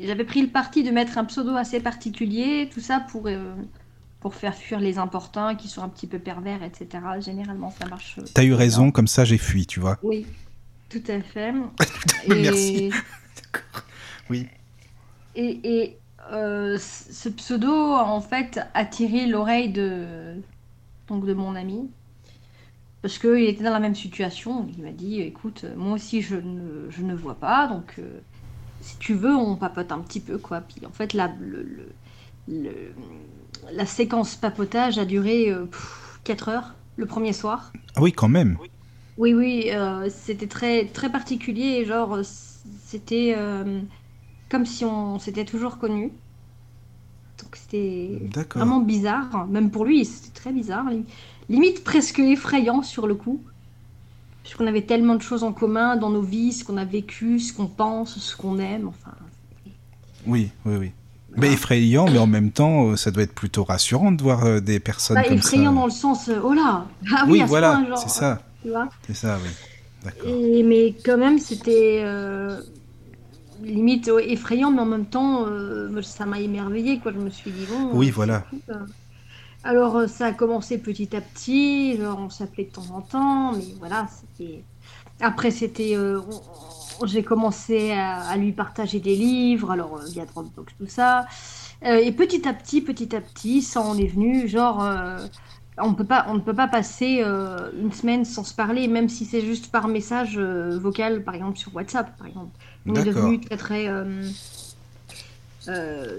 j'avais pris le parti de mettre un pseudo assez particulier, tout ça pour euh, pour faire fuir les importuns qui sont un petit peu pervers, etc. Généralement, ça marche. T'as eu raison, comme ça j'ai fui, tu vois. Oui, tout à fait. Merci. oui. Et, et euh, ce pseudo, en fait, a tiré l'oreille de, donc, de mon ami. Parce qu'il était dans la même situation. Il m'a dit écoute, moi aussi, je ne, je ne vois pas. Donc, euh, si tu veux, on papote un petit peu, quoi. Puis, en fait, là, le, le la séquence papotage a duré 4 euh, heures le premier soir. Ah oui, quand même. Oui, oui, euh, c'était très, très particulier. Genre, c'était euh, comme si on s'était toujours connus. Donc c'était vraiment bizarre. Même pour lui, c'était très bizarre. Limite presque effrayant sur le coup. Parce qu'on avait tellement de choses en commun dans nos vies, ce qu'on a vécu, ce qu'on pense, ce qu'on aime. Enfin. Oui, oui, oui. Mais effrayant, mais en même temps, euh, ça doit être plutôt rassurant de voir euh, des personnes bah, comme effrayant dans le sens, euh, oh là ah, Oui, voilà, c'est ça. C'est ça, oui. Et, mais quand même, c'était limite effrayant, mais en même temps, ça m'a émerveillé. Quoi. Je me suis dit, bon. Oui, voilà. Alors, ça a commencé petit à petit, genre, on s'appelait de temps en temps, mais voilà, c'était. Après, c'était j'ai commencé à, lui partager des livres, alors euh, via Dropbox, tout ça. Euh, et petit à petit, petit à petit, ça en est venu, genre, euh, on, peut pas, on ne peut pas passer une semaine sans se parler, même si c'est juste par message vocal, par exemple sur WhatsApp, par exemple. On est devenu très, très.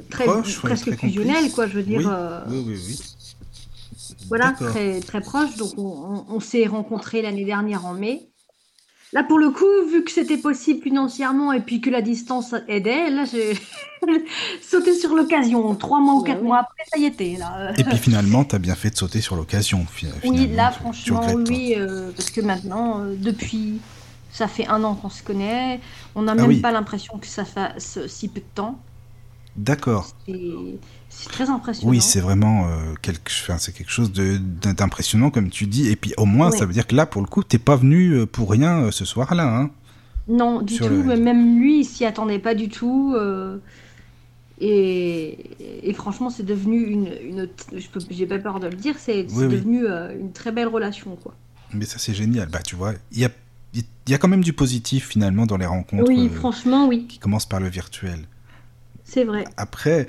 très presque fusionnel, quoi, je veux dire. Oui, oui, oui. Voilà, très, très proche. Donc, on s'est rencontrés l'année dernière en mai. Là, pour le coup, vu que c'était possible financièrement et puis que la distance aidait, là, j'ai sauté sur l'occasion. Trois mois ou quatre mois après, ça y était. Là. Et puis finalement, tu as bien fait de sauter sur l'occasion. Oui, là, franchement, oui, euh, parce que maintenant, euh, depuis, ça fait un an qu'on se connaît, on n'a ah même pas l'impression que ça fasse si peu de temps. D'accord. C'est très impressionnant. Oui, c'est vraiment euh, quelque, c'est quelque chose d'impressionnant, comme tu dis. Et puis au moins, ça veut dire que là, pour le coup, t'es pas venu euh, pour rien euh, ce soir-là. Hein, non, du tout. Même lui, il s'y attendait pas du tout. et, franchement, c'est devenu une. une J'ai pas peur de le dire, c'est devenu une très belle relation. quoi. Mais ça, c'est génial. Bah, tu vois, il y a, y a quand même du positif finalement dans les rencontres. Oui, franchement, oui. Qui commencent par le virtuel. C'est vrai. Après,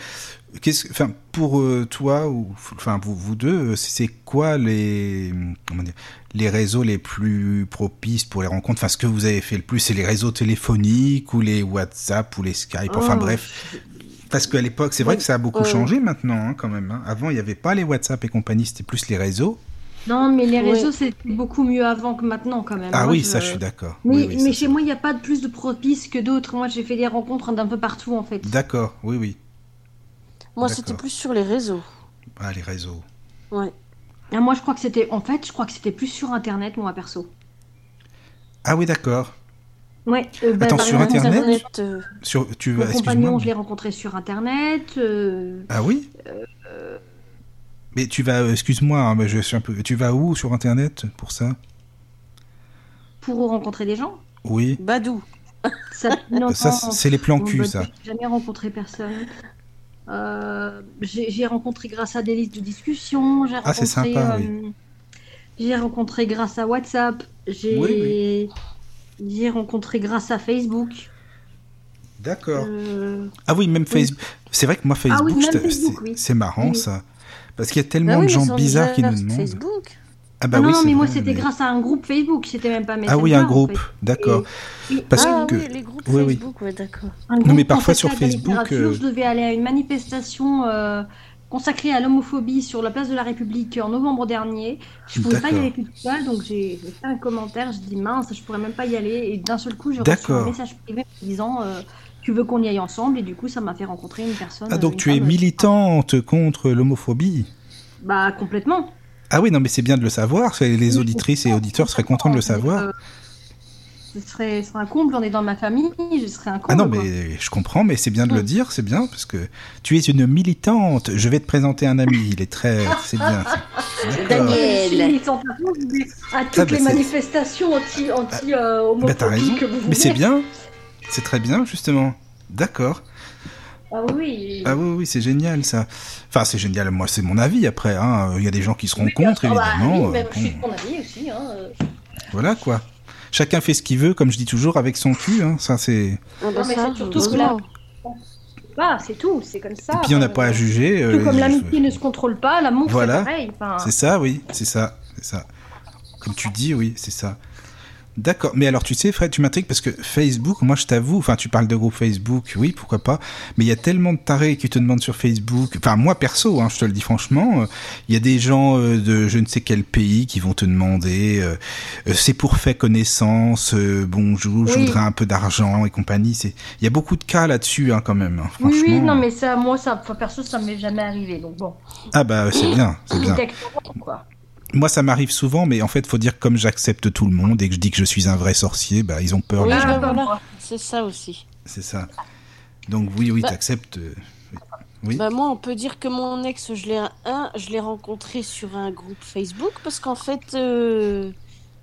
qu'est-ce, enfin, pour euh, toi ou enfin vous, vous deux, euh, c'est quoi les comment dire, les réseaux les plus propices pour les rencontres? Enfin, ce que vous avez fait le plus, c'est les réseaux téléphoniques ou les WhatsApp ou les Skype? Enfin oh. bref. Parce qu'à l'époque, c'est vrai que ça a beaucoup changé maintenant, hein, quand même. Hein. Avant, il n'y avait pas les WhatsApp et compagnie, c'était plus les réseaux. Non, mais les réseaux, c'est beaucoup mieux avant que maintenant, quand même. Ah oui, ça, je suis d'accord. Mais, mais chez moi, il n'y a pas de plus de propices que d'autres. Moi, j'ai fait des rencontres d'un peu partout, en fait. D'accord, oui, oui. Moi, c'était plus sur les réseaux. Ah, les réseaux. Ouais. Ah, moi, je crois que c'était. En fait, je crois que c'était plus sur Internet, moi, perso. Ah oui, d'accord. Ouais. Euh, bah, Attends, sur Internet, euh, sur, tu, Mon compagnon, je l'ai rencontré sur Internet. Euh, ah oui? Mais tu vas, excuse-moi, hein, je suis un peu. Tu vas où sur Internet pour ça? Pour rencontrer des gens? Oui. Badou. Ça, ça c'est les plans cul, ça. J'ai jamais rencontré personne. Euh, j'ai rencontré grâce à des listes de discussion. Ah, c'est sympa, oui. Euh, j'ai rencontré grâce à WhatsApp. J'ai j'ai rencontré grâce à Facebook. D'accord. Euh, ah oui, même Facebook. C'est vrai que moi, Facebook, ah c'est marrant, ça. Parce qu'il y a tellement bah de gens bizarres qui nous demandent. Facebook Ah bah Ah non, oui, non, mais moi c'était mais- grâce à un groupe Facebook, c'était même pas Messenger. Ah oui, un en groupe, fait. d'accord. Et- Parce ah que- oui, les groupes oui, oui. Facebook, ouais, d'accord. Non, groupe mais parfois sur Facebook, euh, Je devais aller à une manifestation euh, consacrée à l'homophobie sur la place de la République en novembre dernier. Je pouvais pas y aller toute seule, donc j'ai fait un commentaire. Je dis mince, je pourrais même pas y aller. Et d'un seul coup, j'ai reçu D'accord. un message privé me disant euh, Tu veux qu'on y aille ensemble Et du coup, ça m'a fait rencontrer une personne. Ah donc tu es euh, militante contre l'homophobie Bah, complètement. Ah oui, non mais c'est bien de le savoir, les auditrices et auditeurs seraient contents de le savoir. Euh, ce, serait, ce serait un comble, on est dans ma famille, je serais un comble. Ah non, quoi. mais je comprends, mais c'est bien de le Mm. dire, c'est bien, parce que tu es une militante. Je vais te présenter un ami, il est très... C'est bien. Daniel. Je suis militante à à toutes Ah, bah, les manifestations anti, anti euh, homophobiques Bah que vous mais c'est voulez. bien, c'est très bien, justement. D'accord. Ah oui. Ah oui, oui, c'est génial ça. Enfin, c'est génial, moi c'est mon avis après. hein. Il y a des gens qui seront contre, Ah bah, évidemment. oui, même euh, je suis bon, de ton avis aussi. Hein. euh. voilà quoi. Chacun fait ce qu'il veut, comme je dis toujours, avec son cul. Hein. Ça, c'est... Ah bah mais ça, c'est surtout que heureusement. Ah, c'est tout, c'est comme ça. Et puis on n'a euh, pas à juger. Tout euh, comme je- l'amitié ne se contrôle pas, l'amour Voilà. c'est pareil. Enfin, C'est ça, oui, c'est ça, c'est ça. Comme tu dis, oui, c'est ça. D'accord, mais alors tu sais, Fred, tu m'intrigues parce que Facebook, moi je t'avoue, enfin tu parles de groupe Facebook, oui, pourquoi pas, mais il y a tellement de tarés qui te demandent sur Facebook, enfin moi perso, hein, je te le dis franchement, euh, il y a des gens euh, de je ne sais quel pays qui vont te demander, euh, euh, c'est pour fait connaissance, euh, bonjour, je voudrais un peu d'argent et compagnie, c'est, il y a beaucoup de cas là-dessus hein, quand même, hein, oui, franchement. oui, non, mais ça, moi, ça, perso, ça m'est jamais arrivé. Donc bon, Ah bah c'est bien, c'est bien. Quoi. Moi, ça m'arrive souvent, mais en fait, faut dire que comme j'accepte tout le monde et que je dis que je suis un vrai sorcier, bah, ils ont peur. Oui, les Ah, voilà, c'est ça aussi. C'est ça. Donc oui, oui, Bah- t'acceptes. euh, Oui. Bah moi, on peut dire que mon ex, je l'ai un, je l'ai rencontré sur un groupe Facebook parce qu'en fait, euh,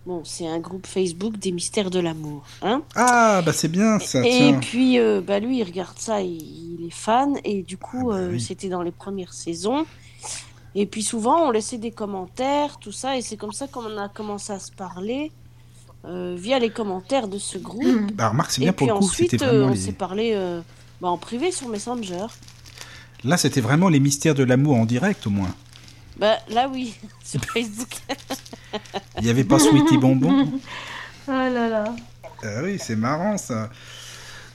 bon, c'est un groupe Facebook des mystères de l'amour, hein. Ah, bah c'est bien ça. Et tiens. puis, euh, bah lui, il regarde ça, il, il est fan, et du coup, Ah bah euh, oui. c'était dans les premières saisons. Et puis souvent, on laissait des commentaires, tout ça, et c'est comme ça qu'on a commencé à se parler euh, via les commentaires de ce groupe. Mhm. Bah remarque, c'est Et bien pour puis le coup. ensuite, euh, on les... s'est parlé euh, bah, en privé sur Messenger. Là, c'était vraiment les mystères de l'amour en direct, au moins. Bah là, oui, sur Facebook. Il n'y avait pas Sweetie Bonbon. Ah là là. Ah oui, c'est marrant ça.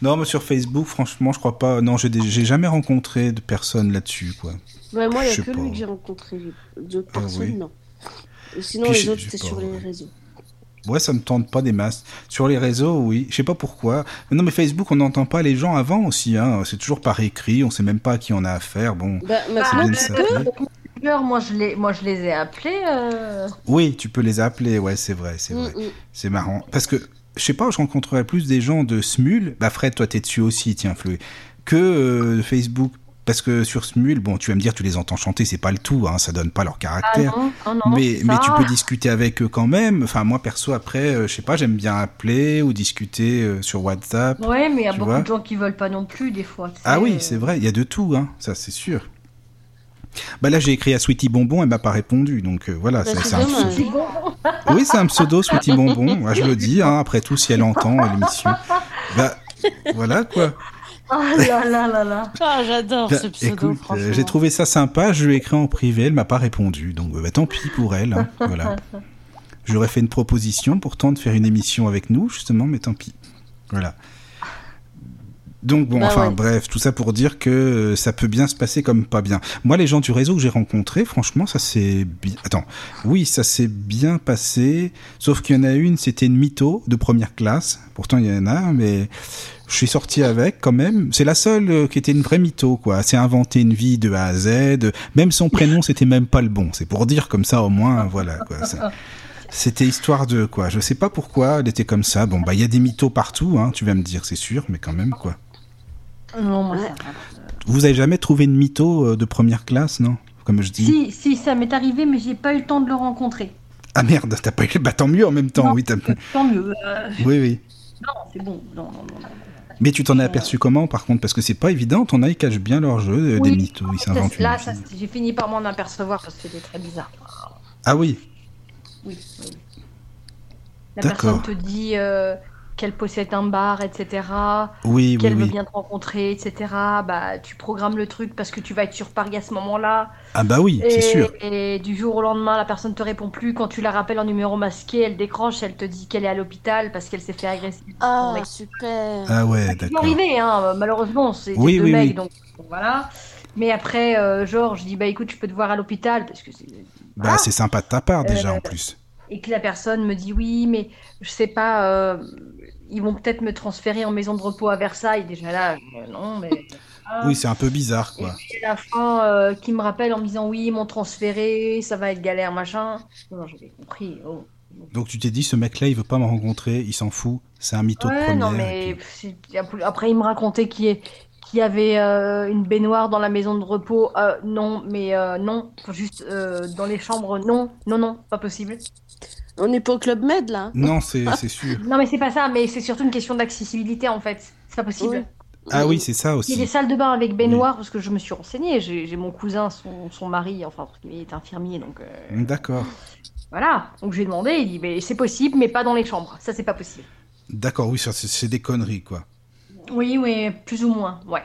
Non, mais sur Facebook, franchement, je crois pas. Non, j'ai jamais rencontré de personne là-dessus, quoi. Ouais, moi, il n'y a que pas. lui que j'ai rencontré. D'autres Ah personnes, oui. non. Et sinon, Puis les autres, c'était sur les réseaux. Ouais, ça me tente pas des masses. Sur les réseaux, oui. Je sais pas pourquoi. Non, mais Facebook, on n'entend pas les gens avant aussi. Hein. C'est toujours par écrit. On sait même pas à qui on a affaire. Bon. Bah, bien de moi, je les, moi, je les ai appelés. euh, Oui, tu peux les appeler. Ouais, c'est vrai, c'est vrai. Mm, mm. C'est marrant. Parce que, je sais pas, je rencontrerais plus des gens de Smule. Bah, Fred, toi, t'es dessus aussi, tiens, Floué. Que euh, de Facebook. Parce que sur Smule, bon, tu vas me dire, tu les entends chanter, c'est pas le tout, hein, ça donne pas leur Ah caractère. non, non, mais, tu peux discuter avec eux quand même. Enfin, moi, perso, après, euh, je sais pas, j'aime bien appeler ou discuter euh, sur WhatsApp. Ouais, mais il y a beaucoup vois de gens qui veulent pas non plus, des fois. Ah oui, euh. c'est vrai, il y a de tout, hein, ça c'est sûr. Bah là, j'ai écrit à Sweetie Bonbon, elle m'a pas répondu, donc euh, voilà, Bah, c'est un pseudo. Oui, c'est un pseudo, Sweetie Bonbon, moi je le dis, hein, après tout, si elle entend l'émission. Bah, voilà quoi. Ah là là là là. Ah, j'adore ce pseudo, écoute, euh, j'ai trouvé ça sympa, je lui ai écrit en privé, elle m'a pas répondu, donc bah, tant pis pour elle, hein, voilà. J'aurais fait une proposition pourtant de faire une émission avec nous, justement, mais tant pis. Voilà. Donc bon, Bah enfin ouais. bref, tout ça pour dire que euh, ça peut bien se passer comme pas bien. Moi, les gens du réseau que j'ai rencontrés, franchement, ça s'est bien... Attends, oui, ça s'est bien passé, sauf qu'il y en a une, c'était une mytho de première classe. Pourtant, il y en a, mais je suis sorti avec quand même. C'est la seule euh, qui était une vraie mytho, quoi. S'est inventé une vie de A à Z. Même son prénom, c'était même pas le bon. C'est pour dire comme ça, au moins, voilà, quoi. Ça- C'était histoire de quoi. Je sais pas pourquoi elle était comme ça. Bon, bah, il y a des mythos partout, hein, tu vas me dire, c'est sûr, mais quand même, quoi. Non, moi, ça. Vous avez jamais trouvé une mytho euh, de première classe, non? Comme je dis. Si, si, ça m'est arrivé, mais j'ai pas eu le temps de le rencontrer. Ah merde, t'as pas eu. Bah tant mieux en même temps, Non. oui. t'as- Tant mieux. euh, Oui, oui. Non, c'est bon. Non, non, non. non. Mais tu t'en es aperçu comment, par contre? Parce que c'est pas évident. Ton œil cache bien leur jeu, euh, Oui. des mythos. Ils s'inventent Là, j'ai fini par m'en apercevoir parce que c'était très bizarre. Ah oui. Oui. oui. La personne te dit euh, qu'elle possède un bar, etc. Oui, oui, qu'elle veut oui. bien te rencontrer, etc. Bah, tu programmes le truc parce que tu vas être sur Paris à ce moment-là. Ah bah oui, c'est sûr. et du jour au lendemain, la personne te répond plus. Quand tu la rappelles en numéro masqué, elle décroche, elle te dit qu'elle est à l'hôpital parce qu'elle s'est fait agresser. Ah, super. Ah ouais, ça peut d'accord. arriver, hein, malheureusement, c'est des Oui, deux oui, mecs, oui. donc voilà. Mais après, euh, genre, je dis, bah écoute, je peux te voir à l'hôpital parce que c'est. Bah Voilà. c'est sympa de ta part déjà Euh, en plus. Et que la personne me dit, oui, mais je sais pas, euh, ils vont peut-être me transférer en maison de repos à Versailles. Déjà là, je- non, mais. ah. Oui, c'est un peu bizarre Et quoi. à la fin, euh, qui me rappelle en me disant, oui, ils m'ont transféré, ça va être galère, machin. Non, j'avais compris. oh. Donc tu t'es dit ce mec-là il veut pas me rencontrer, il s'en fout, c'est un mytho de Ouais, première. non, et mais puis- après, il me racontait qu'il y, avait euh, une baignoire dans la maison de repos. Euh, non, mais euh, non, juste euh, dans les chambres. Non, non, non, pas possible. On n'est pas au Club Med, là. Non, c'est c'est sûr. Non, mais c'est pas ça, mais c'est surtout une question d'accessibilité en fait. C'est pas possible. Oui. Ah oui, c'est ça Il y a aussi. des salles de bain avec baignoire parce que je me suis renseignée. J'ai mon cousin, son, son mari, enfin, il est infirmier, donc euh, D'accord. voilà. Donc j'ai demandé, il dit, mais c'est possible, mais pas dans les chambres. Ça, c'est pas possible. D'accord, oui, c'est des conneries quoi. Oui, oui, plus ou moins, ouais.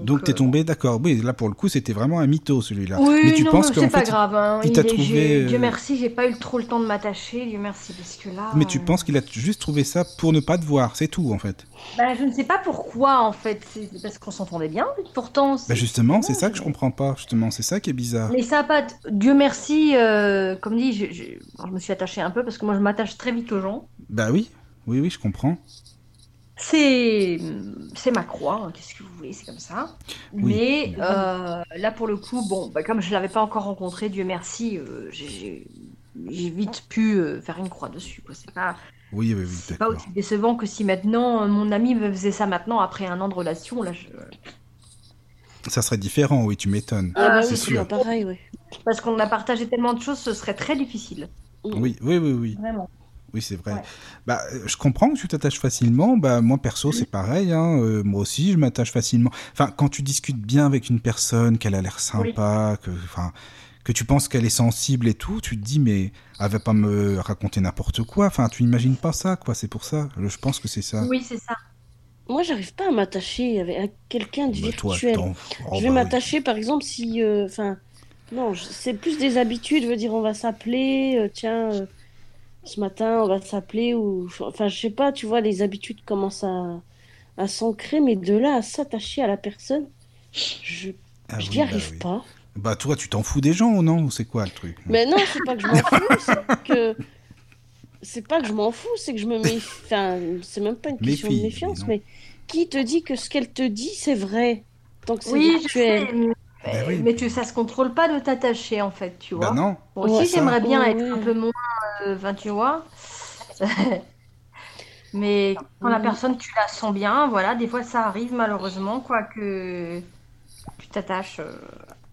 Donc t'es euh, tombé, d'accord. Oui, là pour le coup c'était vraiment un mytho celui-là. Oui, mais tu non, penses c'est pas fait, grave. hein. il t'a trouvé, euh, Dieu merci, j'ai pas eu trop le temps de m'attacher. Dieu merci, parce que là. mais tu euh, penses qu'il a juste trouvé ça pour ne pas te voir, c'est tout en fait. bah, je ne sais pas pourquoi en fait. C'est parce qu'on s'entendait bien. Pourtant. Bah justement, c'est ça que je comprends pas. Justement, c'est ça qui est bizarre. Mais ça a pas. Dieu merci, euh, comme dit, je, je me suis attachée un peu parce que moi je m'attache très vite aux gens. Bah oui, oui, oui, je comprends. C'est c'est ma croix, hein, qu'est-ce que vous voulez, c'est comme ça. Oui. Mais euh, là pour le coup, bon, bah, comme je l'avais pas encore rencontré, Dieu merci, euh, j'ai- vite pu euh, faire une croix dessus. C'est pas, Oui, oui, oui, c'est pas aussi décevant que si maintenant euh, mon ami me faisait ça maintenant après un an de relation. Là, je... Ça serait différent, oui, tu m'étonnes. Ah, bah c'est oui, sûr. c'est pas pareil, oui. Parce qu'on a partagé tellement de choses, ce serait très difficile. Oui, oui, oui, oui. Vraiment. Oui, c'est vrai. Ouais. Bah, euh, je comprends que tu t'attaches facilement. Bah, moi, perso, c'est pareil. Hein. Euh, moi aussi, je m'attache facilement. Enfin, quand tu discutes bien avec une personne, qu'elle a l'air sympa, que, enfin, que tu penses qu'elle est sensible et tout, tu te dis, mais elle va pas me raconter n'importe quoi. Enfin, tu imagines pas ça, quoi. C'est pour ça. Je pense que c'est ça. Oui, c'est ça. Moi, j'arrive pas à m'attacher avec à quelqu'un de Bah, toi, virtuel. attends. Oh, je vais bah oui. m'attacher, par exemple, si. euh, Enfin. non, je- c'est plus des habitudes. Je veux dire, on va s'appeler. euh, tiens, euh, ce matin, on va s'appeler. ou Enfin, je sais pas, tu vois, les habitudes commencent à, à s'ancrer, mais de là à s'attacher à la personne, je Ah oui, n'y bah arrive oui. pas. Bah, toi, tu t'en fous des gens ou non? Ou c'est quoi le truc? Mais non, c'est pas que je m'en fous, c'est que. C'est pas que je m'en fous, c'est que je me méfie. Enfin, c'est même pas une question Méfie, de méfiance, mais qui te dit que ce qu'elle te dit, c'est vrai? Tant que c'est Oui, je virtuel. sais. Mais, Bah oui. mais tu, ça se contrôle pas de t'attacher en fait, tu vois. Bah non. Moi aussi, j'aimerais bien être un peu moins. euh, Enfin, tu vois. Mais quand la personne, tu la sens bien, voilà, des fois ça arrive malheureusement, quoi, que tu t'attaches euh,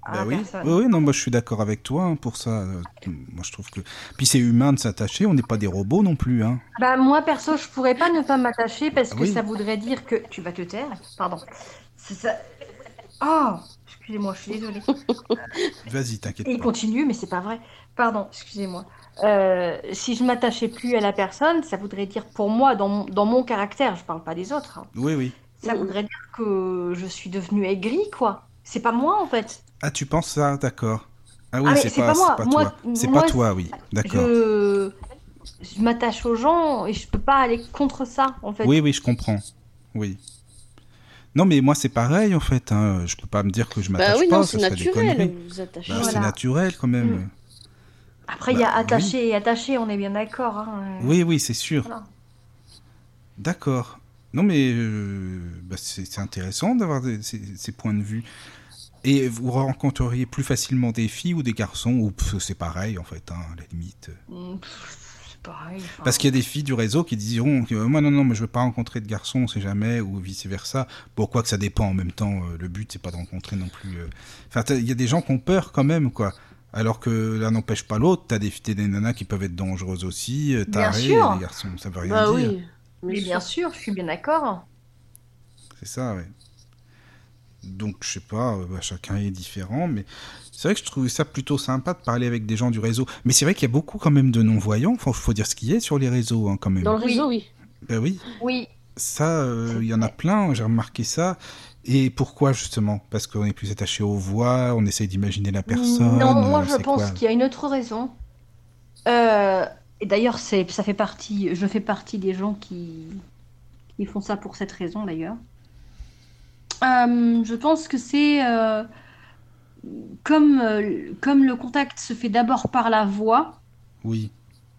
à Bah la oui. personne. oui, oui, non, moi je suis d'accord avec toi hein, pour ça. Euh, Moi je trouve que. Puis c'est humain de s'attacher, on n'est pas des robots non plus. Hein. Bah, moi, perso, je pourrais pas ne pas m'attacher parce Ah que oui. ça voudrait dire que. Tu vas te taire, pardon. C'est ça. Oh, excusez-moi, je suis désolée. Vas-y, t'inquiète Et il pas. continue, mais c'est pas vrai. Pardon, excusez-moi. Euh, si je m'attachais plus à la personne, ça voudrait dire pour moi, dans mon, dans mon caractère, je parle pas des autres, hein, Oui, oui. ça voudrait dire que je suis devenue aigrie, quoi. C'est pas moi, en fait. Ah, tu penses ça, d'accord. Ah oui, Ah, c'est pas, pas moi. c'est pas Moi- toi. C'est pas toi, oui. D'accord. Je, je m'attache aux gens et je peux pas aller contre ça, en fait. Oui, oui, je comprends. Oui. Non, mais moi c'est pareil en fait. Hein. Je peux pas me dire que je m'attache Bah oui, pas. non, c'est naturel. Bah, Voilà. C'est naturel quand même. Mm. Après, il y a Bah, attaché et attaché, on est bien d'accord. hein. Oui, oui, c'est sûr. Voilà. D'accord. Non, mais euh, bah, c'est intéressant d'avoir ces, ces points de vue. Et vous rencontreriez plus facilement des filles ou des garçons? Ou c'est pareil en fait, hein, à la limite. Mm, pff, pareil. enfin. Parce qu'il y a des filles du réseau qui diront que euh, moi non non mais je veux pas rencontrer de garçons, on sait jamais ou vice versa. Pourquoi que ça dépend en même temps. euh, le but c'est pas de rencontrer non plus. euh. Enfin t'as- il y a des gens qui ont peur quand même quoi. Alors que l'un n'empêche pas l'autre. T'as des t'as des nanas qui peuvent être dangereuses aussi. sûr. les garçons ça veut rien Bah dire. oui. Mais bien sûr, je suis bien d'accord. C'est ça ouais. Donc je sais pas, bah, chacun est différent, mais c'est vrai que je trouvais ça plutôt sympa de parler avec des gens du réseau. Mais c'est vrai qu'il y a beaucoup quand même de non-voyants. Enfin, faut dire ce qu'il y a sur les réseaux hein, quand même. Dans le réseau, oui. Ben oui. Oui. Ça, euh, il y en a plein, j'ai remarqué ça. Et pourquoi justement? Parce qu'on est plus attaché aux voix, on essaye d'imaginer la personne. Non, moi je pense qu'il y a une autre raison. Euh, et d'ailleurs, ça fait partie, je fais partie des gens qui, qui font ça pour cette raison d'ailleurs. Euh, je pense que c'est comme, euh, comme le contact se fait d'abord par la voix, Oui.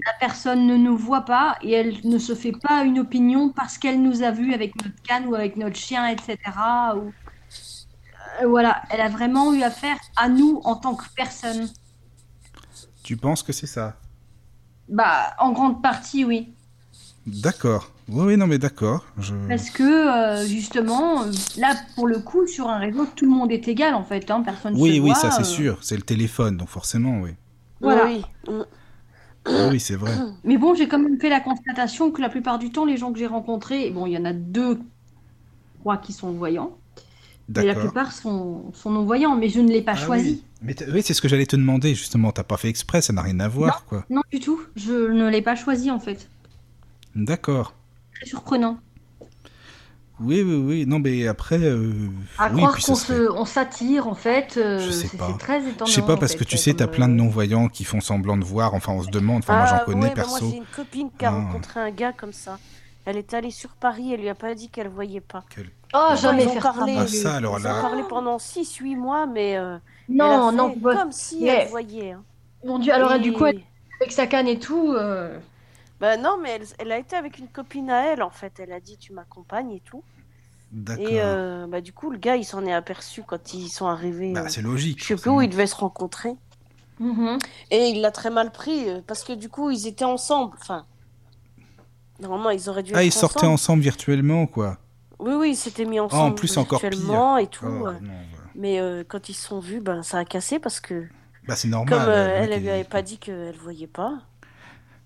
la personne ne nous voit pas et elle ne se fait pas une opinion parce qu'elle nous a vus avec notre canne ou avec notre chien, etc. Ou... Euh, voilà, elle a vraiment eu affaire à nous en tant que personne. Tu penses que c'est ça? Bah, en grande partie, oui. D'accord. Oui, oui, non, mais d'accord. Je... Parce que, euh, justement, euh, là, pour le coup, sur un réseau, tout le monde est égal, en fait. Hein, personne Oui, se oui, voit, ça c'est euh, sûr. C'est le téléphone, donc forcément, oui. Voilà. Oui. Oui, oui, c'est vrai. Mais bon, j'ai quand même fait la constatation que la plupart du temps, les gens que j'ai rencontrés, bon, il y en a deux, je crois, qui sont voyants. Mais la plupart sont, sont non-voyants, mais je ne l'ai pas Ah choisi. oui. Mais oui, c'est ce que j'allais te demander, justement. T'as pas fait exprès, ça n'a rien à voir, quoi. Non, du tout. Je ne l'ai pas choisi, en fait. D'accord. Très surprenant. Oui, oui, oui. Non, mais après. euh, À oui, croire qu'on serait- se, on s'attire, en fait, euh, Je sais c'est pas. c'est très étonnant. Je sais pas, parce fait, que tu sais, t'as plein de euh, non-voyants qui font semblant de voir. Enfin, on se demande. Enfin, moi, Ah, j'en connais ouais, bah, perso. moi, j'ai une copine qui a Ah. rencontré un gars comme ça. Elle est allée sur Paris, elle lui a pas dit qu'elle voyait pas. Quel- Oh, jamais ils ont faire parlé. ça. Ah, ça, alors Ils ont là. parlé pendant 6-8 mois, mais euh, Non, elle a non, fait bah, comme si mais- elle voyait. hein. Mon Dieu, alors Et- du coup, elle- avec sa canne et tout, euh, Bah non, mais elle, elle a été avec une copine à elle, en fait. Elle a dit, tu m'accompagnes et tout. D'accord. Et euh, bah, du coup, le gars, il s'en est aperçu quand ils sont arrivés. Bah, euh, c'est logique. je sais plus où ils devaient se rencontrer. mhm. Et il l'a très mal pris, euh, parce que du coup, ils étaient ensemble. Enfin, normalement, ils auraient dû Ah, être ils sortaient ensemble. virtuellement, quoi. Oui, oui, ils s'étaient mis Ah, ensemble en plus, encore pire. et tout. Oh, non, voilà. Mais euh, quand ils se sont vus, ben, ça a cassé parce que, Bah, c'est normal. comme euh, le elle, elle lui avait pas dit qu'elle voyait pas.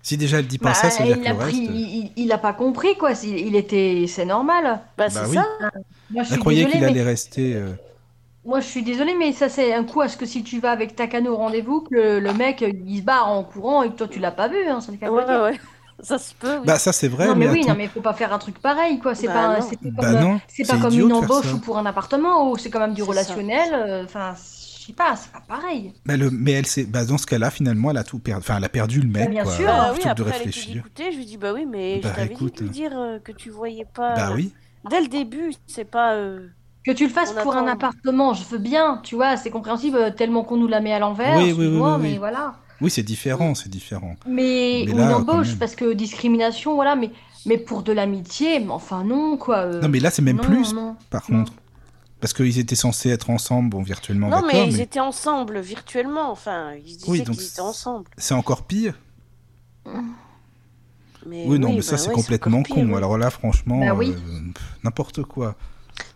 Si déjà elle dit pas Bah, ça, ça veut dire il que a le pris, reste. il, il- il a pas compris quoi. Il, il était, c'est normal. Bah, c'est oui. ça. Moi, je Elle suis croyait désolée, qu'il mais allait rester. euh, moi, je suis désolée, mais ça c'est un coup à ce que si tu vas avec ta canne au rendez-vous, que le, le mec il se barre en courant et que toi tu l'as pas vu, hein, de le Ouais, ouais. Ça se peut, oui. Bah, ça, c'est vrai, non mais, mais oui, attends. non mais faut pas faire un truc pareil quoi. C'est Bah, pas, non. Bah comme, non, c'est pas comme une embauche ça. ou pour un appartement ou c'est quand même du ça. relationnel. euh, Enfin, sais pas, c'est pas pareil. Bah, le- Mais elle s'est- bah, dans ce cas-là, finalement, elle a tout perdu. Enfin, elle a perdu le mec, Bah, bien quoi. sûr. Bah oui, de réfléchir. dégoûtée. Je lui dis, bah oui, mais Bah, je t'avais écoute, dit de lui dire euh, que tu voyais pas. Bah oui. Dès le début, c'est pas. euh, Que tu le fasses On pour un appartement, je veux bien, tu vois, c'est compréhensible euh, tellement qu'on nous la met à l'envers. Oui, oui, oui, excuse-moi, oui, oui. mais voilà. Oui, c'est différent, c'est différent. Mais, Mais ou là, une quand embauche, parce que discrimination, voilà, mais, mais pour de l'amitié, mais enfin non, quoi. euh, Non, mais là, c'est même non, plus, non. par Non. contre. Parce qu'ils étaient censés être ensemble, bon, virtuellement, Non, mais mais, ils étaient ensemble virtuellement. Enfin, ils disaient Oui, donc qu'ils étaient ensemble. c'est encore pire. Mais Oui, non, mais bah ça, c'est ouais, complètement con. oui. Alors là, franchement, Bah oui. euh, n'importe quoi.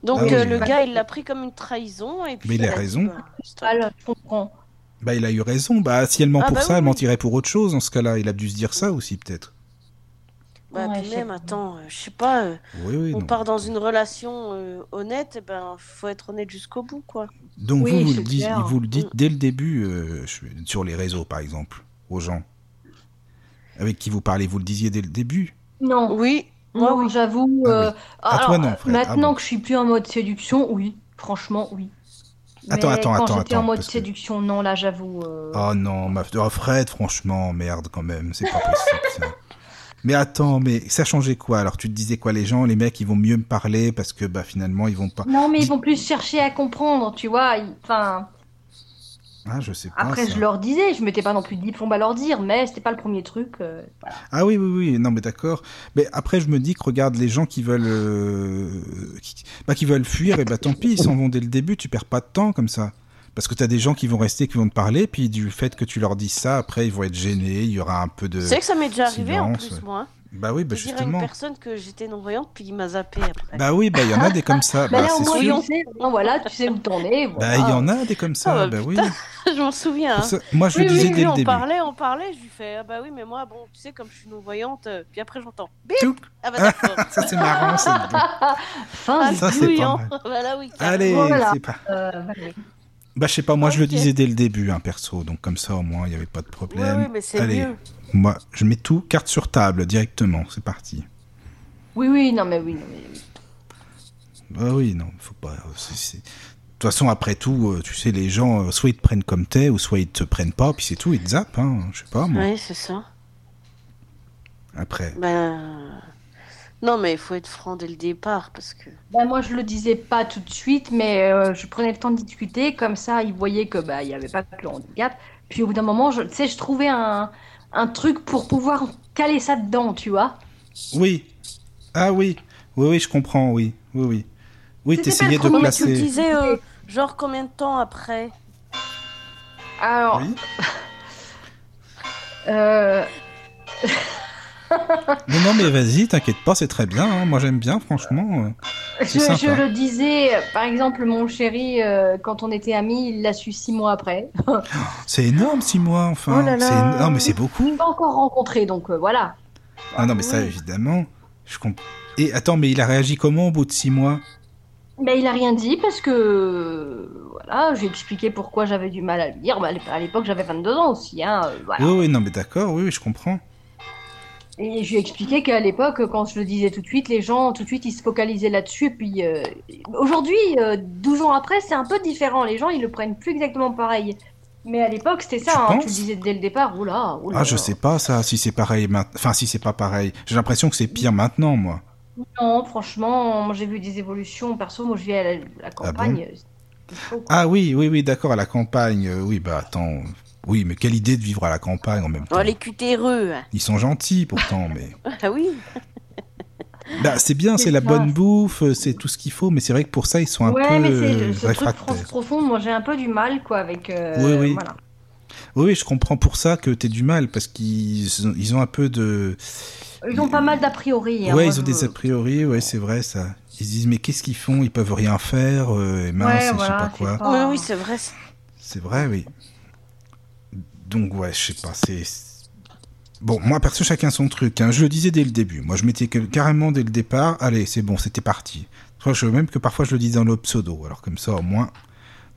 Donc Ah oui. euh, le Bah, gars, il l'a pris comme une trahison. Et puis, Mais il a raison. bah, stop. Mal, je comprends. Bah, il a eu raison. Bah, si elle ment Ah, pour bah ça, oui, elle mentirait pour autre chose, dans ce cas-là. Il a dû se dire ça aussi, peut-être. Bah, Ouais, puis même, attends, euh, je sais pas. euh, Oui, oui. on non. part dans une relation euh, honnête, ben, faut être honnête jusqu'au bout, quoi. Donc, Oui, vous, le, dites, clair. vous le dites Mm. dès le début, euh, je- sur les réseaux, par exemple, aux gens. Avec qui vous parlez, vous le disiez dès le début? Non, Oui, moi, oui. j'avoue. Ah euh, À alors, toi, non. Ah Maintenant bon. que je suis plus en mode séduction, oui, franchement, oui. Attends, Mais attends, quand attends, j'étais en attends, mode que- séduction, non, là, j'avoue. euh, Oh non, ma... oh, Fred, franchement, merde quand même, c'est pas possible ça. Mais attends, mais ça changeait quoi? Alors tu te disais quoi Les gens, les mecs, ils vont mieux me parler parce que bah finalement ils vont pas. Non, mais ils vont plus chercher à comprendre, tu vois. Enfin, Ah, je sais pas. après, ça. je leur disais, je m'étais pas non plus de diplôme à leur dire, mais c'était pas le premier truc. euh, voilà. Ah oui, oui, oui, non mais d'accord. Mais après je me dis que regarde les gens qui veulent, euh, qui... Bah, qui veulent fuir, et bah tant pis, ils s'en vont dès le début. Tu perds pas de temps comme ça. Parce que t'as des gens qui vont rester, qui vont te parler, puis du fait que tu leur dis ça, après ils vont être gênés, il y aura un peu de. Tu sais que ça m'est déjà arrivé en plus, moi. Bah oui, bah à une justement. personne que j'étais non-voyante, puis il m'a zappé après. Bah oui, bah il y en a des comme ça. Bah bah, là, au c'est moins, sûr. tu sais, hein, voilà, tu sais où t'en es. Bah, il y en a des comme ça, Ah, bah, bah, oui. je m'en souviens. Hein. ça- Moi, je Oui, le oui, disais oui, dès le on début. parlait, on parlait, je lui fais ah bah oui mais moi bon tu sais comme je suis non voyante puis après j'entends bip ah bah d'accord Ça, c'est marrant, ça. Fin ça, c'est pas mal. voilà oui. Allez, Voilà. c'est pas. euh, voilà. Bah, je sais pas, moi, je le disais dès le début, hein, perso. Donc, comme ça, au moins, il n'y avait pas de oui problème. oui mais c'est Allez, mieux moi, je mets tout carte sur table directement. C'est parti. Oui, oui, non, mais oui, non, mais oui. Bah oui, non, faut pas. c'est- De toute façon, après tout, euh, tu sais, les gens, euh, soit ils te prennent comme t'es, ou soit ils te prennent pas, puis c'est tout, ils te zappent, hein, je sais pas, moi. Ouais, c'est ça. Après. Ben. Non, mais il faut être franc dès le départ parce que. Bah, moi, je le disais pas tout de suite, mais euh, je prenais le temps de discuter. Comme ça, ils voyaient que bah, il y avait pas que le handicap. Puis au bout d'un moment, je, tu sais, je trouvais un, un truc pour pouvoir caler ça dedans, tu vois. Oui. Ah oui. Oui, oui, je comprends, oui. Oui, oui. Oui, t'essayais de trop, mais Tu placer. disais, euh, genre combien de temps après Alors, Oui. euh, Non, non, mais vas-y, t'inquiète pas, c'est très bien. hein. Moi, j'aime bien, franchement. euh. je, je le disais, par exemple, mon chéri, euh, quand on était amis, il l'a su six mois après. C'est énorme, six mois, enfin. Oh là là. Non, mais c'est beaucoup. pas encore rencontré, donc euh, voilà. Ah non, mais ça, évidemment. Je comprends. Et attends, mais il a réagi comment au bout de six mois? Mais il a rien dit parce que voilà, j'ai expliqué pourquoi j'avais du mal à le dire. Bah, à l'époque, j'avais 22 ans aussi, hein, voilà. Oui, oui, non, mais d'accord, oui, oui, je comprends. Et je lui ai expliqué qu'à l'époque, quand je le disais tout de suite, les gens, tout de suite, ils se focalisaient là-dessus. Puis euh, aujourd'hui, euh, 12 ans après, c'est un peu différent. Les gens, ils le prennent plus exactement pareil. Mais à l'époque, c'était Tu ça. hein, tu penses le disais dès le départ. Oula, oula. Ah, je sais pas ça, si c'est pareil. Enfin, si c'est pas pareil. J'ai l'impression que c'est pire maintenant, moi. Non, franchement, j'ai vu des évolutions. Perso, moi je vis à la, la campagne. Ah oui, oui, oui, d'accord, à la campagne. oui, bah attends. Oui, mais quelle idée de vivre à la campagne en même temps. Oh, les cutéreux hein. Ils sont gentils pourtant, mais. Ah oui Bah, c'est bien, c'est la ça. bonne bouffe, euh, c'est tout ce qu'il faut, mais c'est vrai que pour ça, ils sont un ouais, peu mais euh, c'est ce truc réfractaires. France profonde. Moi j'ai un peu du mal, quoi, avec. euh, Oui, oui. Voilà. Oui, je comprends pour ça que t'es du mal, parce qu'ils ont- ils ont un peu de. Ils ont pas mal d'a priori. hein, ouais, moi, ils ont je- des a priori, ouais, c'est vrai ça. Ils se disent, mais qu'est-ce qu'ils font? Ils peuvent rien faire, euh, et mince, Ouais, je sais pas quoi. pas- Oui, oui, c'est vrai. C'est vrai, oui. Donc, ouais, je sais pas, c'est. Bon, moi, perso, chacun son truc. hein. Je le disais dès le début. Moi, je m'étais carrément dès le départ. Allez, c'est bon, c'était parti. Je même que parfois, je le dis dans le pseudo. Alors, comme ça, au moins,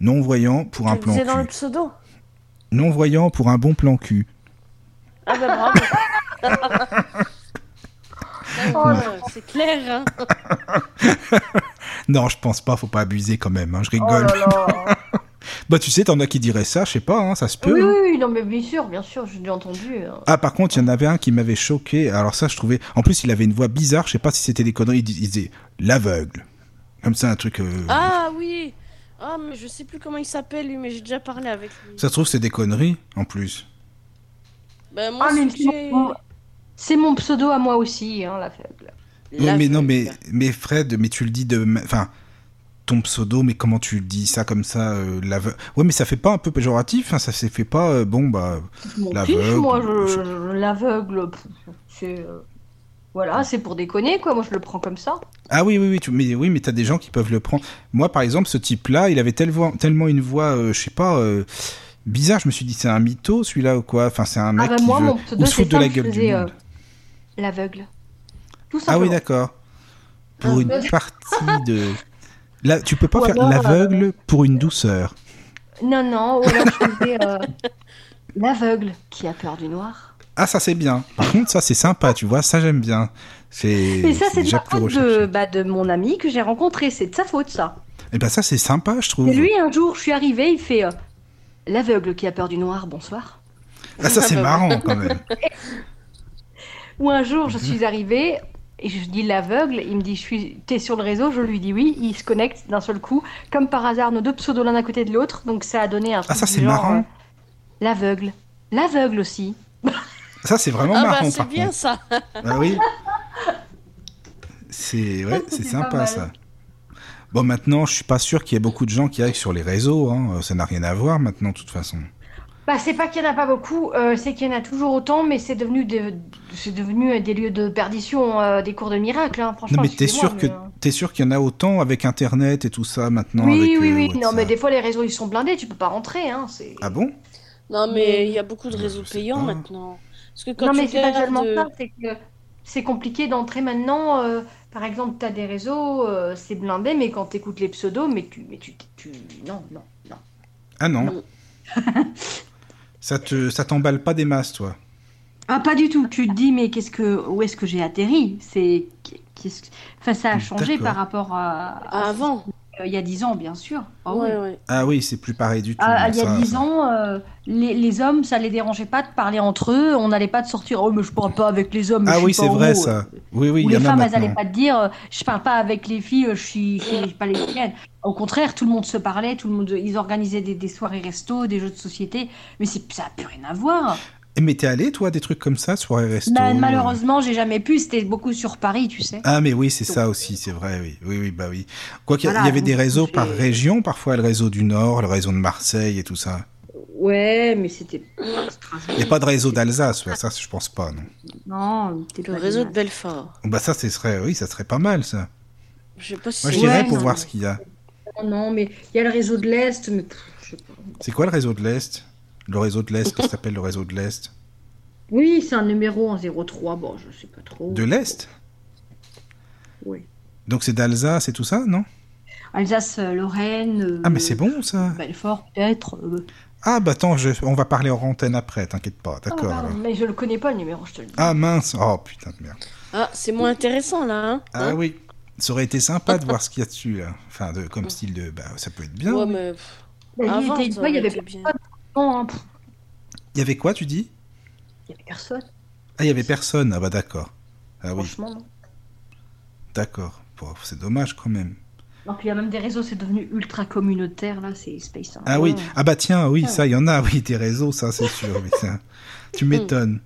non-voyant pour un Tu plan disais dans le cul. pseudo Non-voyant pour un bon plan cul. Ah ben bravo Ah, ouais, C'est clair, hein Non, je pense pas, faut pas abuser quand même. hein, Je Oh rigole. là là. Bah, tu sais, t'en as qui diraient ça, je sais pas, hein, ça se peut. oui, hein. oui, oui, non, mais bien sûr, bien sûr, j'ai déjà entendu. hein. Ah, par contre, il y en avait un qui m'avait choqué. Alors, ça, je trouvais. En plus, il avait une voix bizarre. Je sais pas si c'était des conneries. Il dis- il disait l'aveugle. Comme ça, un truc. euh, Ah oui Ah, mais je sais plus comment il s'appelle lui, mais j'ai déjà parlé avec lui. Ça se trouve, c'est des conneries, en plus. Ben, moi, Ah, c'est mon, pseudo à moi aussi, hein, la faible. Oui, mais non, mais, l'aveugle. mais Fred, mais tu le dis de. Enfin, ton pseudo, mais comment tu dis ça comme ça euh, l'aveugle Ouais, mais ça fait pas un peu péjoratif hein, Ça s'est fait pas. euh, bon, bah. L'aveugle, moi, je, l'aveugle, c'est... euh, Voilà, c'est pour déconner, quoi, moi je le prends comme ça. Ah oui, oui, oui, tu... mais oui, mais t'as des gens qui peuvent le prendre. Moi, par exemple, ce type-là, il avait voix- tellement une voix, euh, je sais pas, bizarre. Je me suis dit, c'est un mytho, celui-là, ou quoi Enfin, c'est un mec ah bah qui moi, veut mon pseudo, ou de la gueule du faisais monde. l'aveugle. Tout Ah simplement. oui, d'accord. Pour Ah, une partie de. Là, tu peux pas Ou faire alors, l'aveugle pour une douceur. Non, non, ou alors je faisais euh, l'aveugle qui a peur du noir. Ah, ça c'est bien. Par contre, ça c'est sympa, tu vois, ça j'aime bien. C'est Et ça, c'est de déjà la plus faute de, bah, de mon ami que j'ai rencontré, c'est de sa faute, ça. Et ben ça c'est sympa, je trouve. Et lui, un jour, je suis arrivée, il fait euh, l'aveugle qui a peur du noir, bonsoir. Ah, ça c'est marrant quand même. Ou un jour, je suis arrivée et je dis l'aveugle, il me dit je suis t'es sur le réseau, je lui dis oui, il se connecte d'un seul coup, comme par hasard nos deux pseudos l'un à côté de l'autre, donc ça a donné un truc Ah, ça c'est genre, marrant. euh, l'aveugle, l'aveugle aussi. Ça c'est vraiment Ah bah marrant c'est par bien contre. ça Ah oui. C'est ouais, c'est C'est pas sympa mal. ça. Bon maintenant, je suis pas sûr qu'il y ait beaucoup de gens qui aillent sur les réseaux. Hein. Ça n'a rien à voir maintenant, de toute façon. Bah c'est pas qu'il y en a pas beaucoup, euh, c'est qu'il y en a toujours autant, mais c'est devenu de- c'est devenu des lieux de perdition, euh, des cours de miracle, hein, franchement. Non, mais t'es sûr que mais, euh, t'es sûr qu'il y en a autant avec Internet et tout ça maintenant. Oui, avec, oui, euh, oui. Non, mais des fois les réseaux ils sont blindés, tu peux pas rentrer, hein. C'est. Ah bon? Non, mais il y a beaucoup de réseaux Je sais payants pas. maintenant. Parce que quand non, tu mais c'est pas tellement euh, ça, c'est que c'est compliqué d'entrer maintenant. euh, par exemple, tu as des réseaux, euh, c'est blindé, mais quand tu écoutes les pseudos, mais tu, mais tu, tu... Non, non, non. Ah non. ça te ça t'emballe pas des masses, toi? Ah, pas du tout. Tu te dis, mais qu'est-ce que, où est-ce que j'ai atterri? C'est ce- enfin, ça a changé D'accord. par rapport à, à- Avant. Euh, il y a 10 ans, bien sûr. Ah oui. Ouais, ouais. Ah oui, c'est plus pareil du tout. Ah, il y a ça, 10 ça. ans, euh, les, les hommes, ça les dérangeait pas de parler entre eux. On n'allait pas de sortir. Oh, mais je parle pas avec les hommes. Ah je oui, c'est vrai ça. Oui, oui, Ou il y les en a femmes, elles n'allaient pas te dire euh, je parle pas avec les filles, je suis, je suis pas lesbienne. Au contraire, tout le monde se parlait, tout le monde, ils organisaient des, des soirées resto, des jeux de société, mais ça n'a plus rien à voir. Et mais t'es allé, toi, des trucs comme ça, soirée resto euh, malheureusement, j'ai jamais pu, c'était beaucoup sur Paris, tu sais. Ah mais oui, c'est ça aussi, c'est vrai, oui, oui, oui, bah oui. Quoi qu'il y Voilà, avait des réseaux par région, parfois le réseau du Nord, le réseau de Marseille et tout ça. Ouais, mais c'était. Il n'y a pas de réseau d'Alsace, ouais, ça je pense pas, non. Non, c'était Le réseau de. Belfort. Bah ça, ce serait, oui, ça serait pas mal ça. Je sais pas si Moi je c'est- dirais Ouais, pour non, voir mais- ce qu'il y a. Non, mais il y a le réseau de l'Est, mais. C'est quoi le réseau de l'Est? Le réseau de l'Est, qu'est-ce que s'appelle le réseau de l'Est Oui, c'est un numéro en 03, bon, je sais pas trop. De l'Est Oui. Donc c'est d'Alsace et tout ça, non? Alsace, euh, Lorraine. euh, Ah mais c'est bon ça. Belfort, peut-être. euh. Ah bah attends, je- on va parler en antenne après, t'inquiète pas, Ah, d'accord. alors. mais je le connais pas le numéro, je te le dis. Ah mince, oh putain de merde. Ah, c'est moins intéressant là. Hein Ah Hein oui, ça aurait été sympa de voir ce qu'il y a dessus là. Enfin, de, comme style de, bah ça peut être bien. Ouais, mais. Bah, il Avant, était une ça fois, il y avait personne. Hein, Il y avait quoi, tu dis? Il y avait personne, Ah, il y avait personne. Ah bah d'accord. Ah oui, franchement. Non. d'accord. Bon, c'est dommage quand même. Non, puis il y a même des réseaux, c'est devenu ultra communautaire, là, c'est Space. Ah oui, ah bah tiens, oui, Ah. ça, il y en a, oui, des réseaux, ça, c'est sûr. oui, ça. Tu m'étonnes.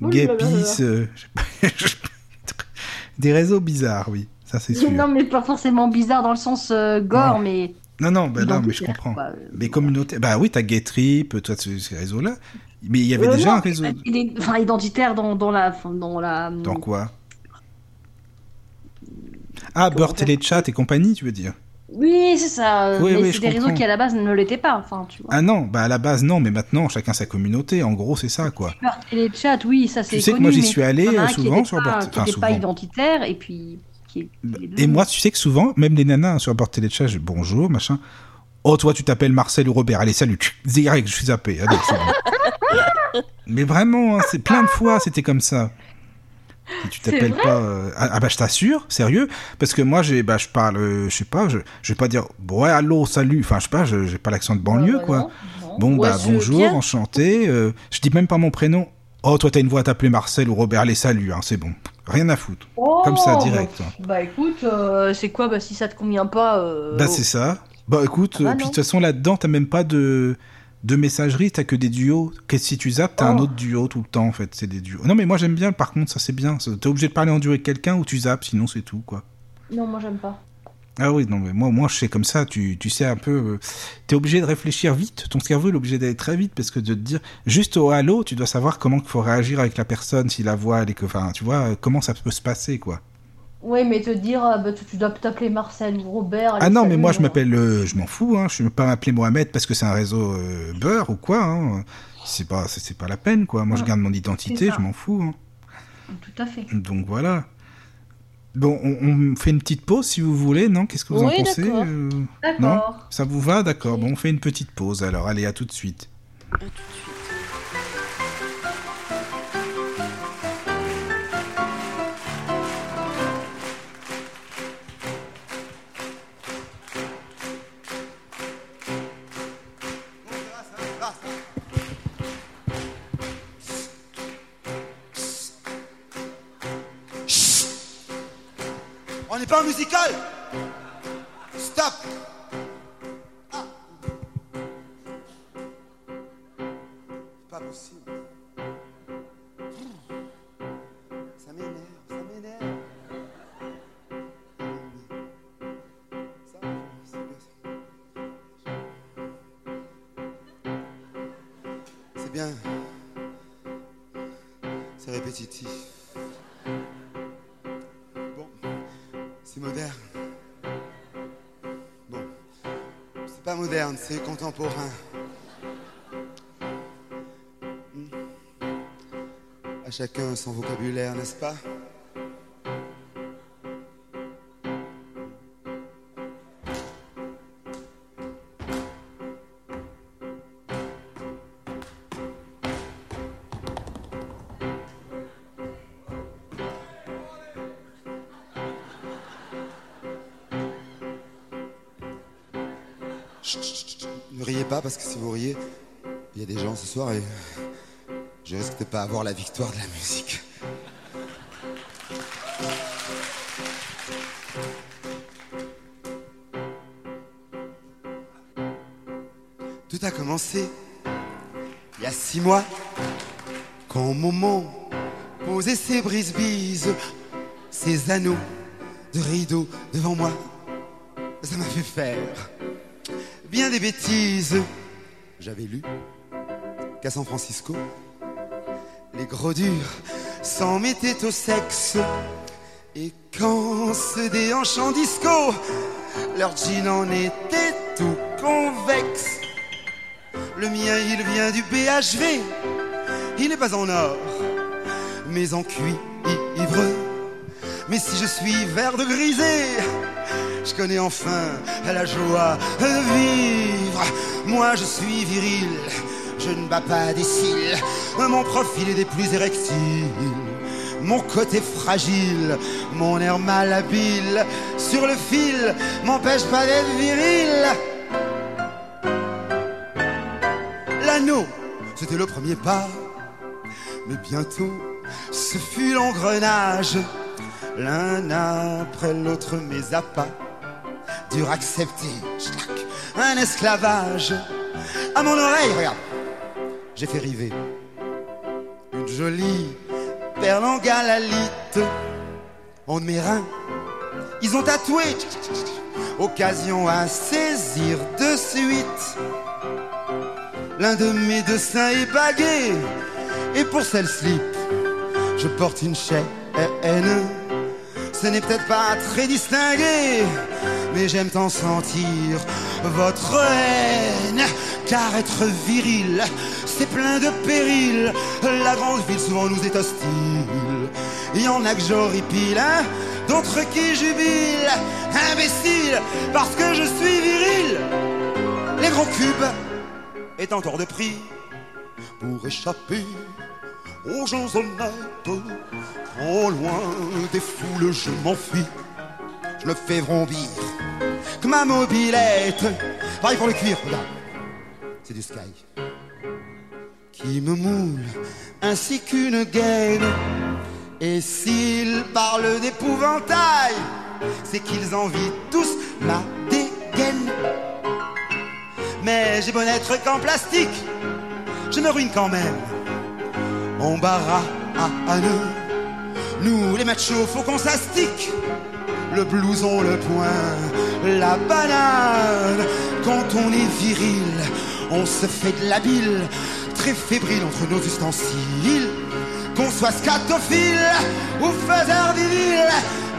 Là là Gapis, euh, des réseaux bizarres, oui, ça c'est sûr. Non, mais pas forcément bizarre dans le sens euh, gore, mais. Non, non, bah non, mais je comprends. quoi, euh, Mais communauté, bah oui, t'as Gaytrip, toi, ces réseaux-là. Mais il y avait Euh, déjà non, un réseau. idé- Enfin, identitaire dans, dans la. Dans la Dans quoi? Ah, dire Téléchat et compagnie, tu veux dire? Oui, c'est ça. euh, Oui, mais oui, c'est des réseaux qui à la base ne l'étaient pas. Enfin, tu vois. Ah non, bah à la base, non, mais maintenant, chacun sa communauté. En gros, c'est ça, quoi. Et les chats, oui, ça c'est Tu sais que moi, j'y suis allé, euh, souvent sur qui enfin, pas identitaire et puis qui est. qui est Et moi, tu sais que souvent, même les nanas hein, sur bord téléchat, je bonjour, machin. Oh, toi, tu t'appelles Marcel ou Robert. Allez, salut. Direct, je suis zappé. Allez, bon. Mais vraiment, hein, c'est plein de fois, c'était comme ça. Tu t'appelles pas. euh, Ah, ah bah, je t'assure, sérieux. Parce que moi, j'ai, bah, je parle, euh, je sais pas, je, je vais pas dire, ouais, allô, salut. Enfin, je sais pas, je- j'ai pas l'accent de banlieue, Ouais, quoi. non, non. Bon, Ouais, bah, bonjour, bien. enchanté. euh, je dis même pas mon prénom. Oh, toi, t'as une voix à t'appeler Marcel ou Robert. Allez, salut, hein, c'est bon. Rien à foutre. Comme ça, Oh, direct. hein. Bah, bah, écoute, euh, c'est quoi bah, si ça te convient pas euh, Bah c'est ça. Bah écoute, Ah bah euh, puis de toute façon là-dedans t'as même pas de de messagerie, t'as que des duos. Que si tu zappes, t'as un Oh. autre duo tout le temps en fait, c'est des duos. Non mais moi j'aime bien, par contre ça c'est bien. T'es obligé de parler en duo avec quelqu'un ou tu zappes, sinon c'est tout quoi. Non, moi j'aime pas. Ah oui, non mais moi moi je sais comme ça, tu, tu sais un peu, euh, t'es obligé de réfléchir vite. Ton cerveau est obligé d'aller très vite parce que de te dire juste au halo, tu dois savoir comment il faut réagir avec la personne si la voix elle est que, enfin tu vois euh, comment ça peut se passer quoi. Oui, mais te dire, euh, bah, tu, tu dois t'appeler Marcel ou Robert. Ah non, mais moi je m'appelle, euh, je m'en fous, hein. je ne vais pas m'appeler Mohamed parce que c'est un réseau beurre ou quoi. Hein. C'est pas, c'est pas la peine quoi. Moi je garde mon identité, je m'en fous. hein. Tout à fait. Donc voilà. Bon, on, on fait une petite pause si vous voulez, non? Qu'est-ce que vous en pensez d'accord. euh, D'accord. Ça vous va? D'accord. Bon, on fait une petite pause alors. Allez, à tout de suite. À tout de suite. Musical. Stop contemporain. Hmm. À chacun son vocabulaire, n'est-ce pas? Et je risque de pas avoir la victoire de la musique. Tout a commencé il y a six mois quand Momo posait ses brise-bises, ses anneaux de rideau devant moi. Ça m'a fait faire bien des bêtises. J'avais lu San Francisco, les gros durs s'en mettaient au sexe. Et quand se déhanchent en disco, leur jean en était tout convexe. Le mien, il vient du BHV, il n'est pas en or, mais en cuivre. Mais si je suis vert de grisé, je connais enfin la joie de vivre. Moi, je suis viril, je ne bats pas des cils. Mon profil est des plus érectiles. Mon côté fragile, mon air malhabile sur le fil m'empêche pas d'être viril. L'anneau, c'était le premier pas, mais bientôt ce fut l'engrenage. L'un après l'autre mes appâts durent accepter un esclavage. À mon oreille, regarde, j'ai fait river une jolie perle en galalite. En de mes reins, ils ont tatoué occasion à saisir de suite. L'un de mes deux seins est bagué, et pour celle slip, je porte une chaîne. Ce n'est peut-être pas très distingué, mais j'aime tant sentir votre haine. Car être viril, c'est plein de périls. La grande ville souvent nous est hostile. Il y en a que j'horripile, hein, d'autres qui jubilent. Imbécile, parce que je suis viril. Les gros cubes étant hors de prix pour échapper aux gens honnêtes. En loin des foules, je m'enfuis. Je me fais vrombir que ma mobilette. Pareil pour le cuir, regarde. C'est du sky. Qui me moule ainsi qu'une gaine. Et s'ils parlent d'épouvantail, c'est qu'ils envient tous ma dégaine. Mais j'ai beau n'être qu'en plastique, je me ruine quand même. On barra à nous. Nous, les machos, faut qu'on s'astique. Le blouson, le poing, la banane. Quand on est viril, on se fait de la bile. Très fébrile entre nos ustensiles. Qu'on soit scatophile ou faiseur viril,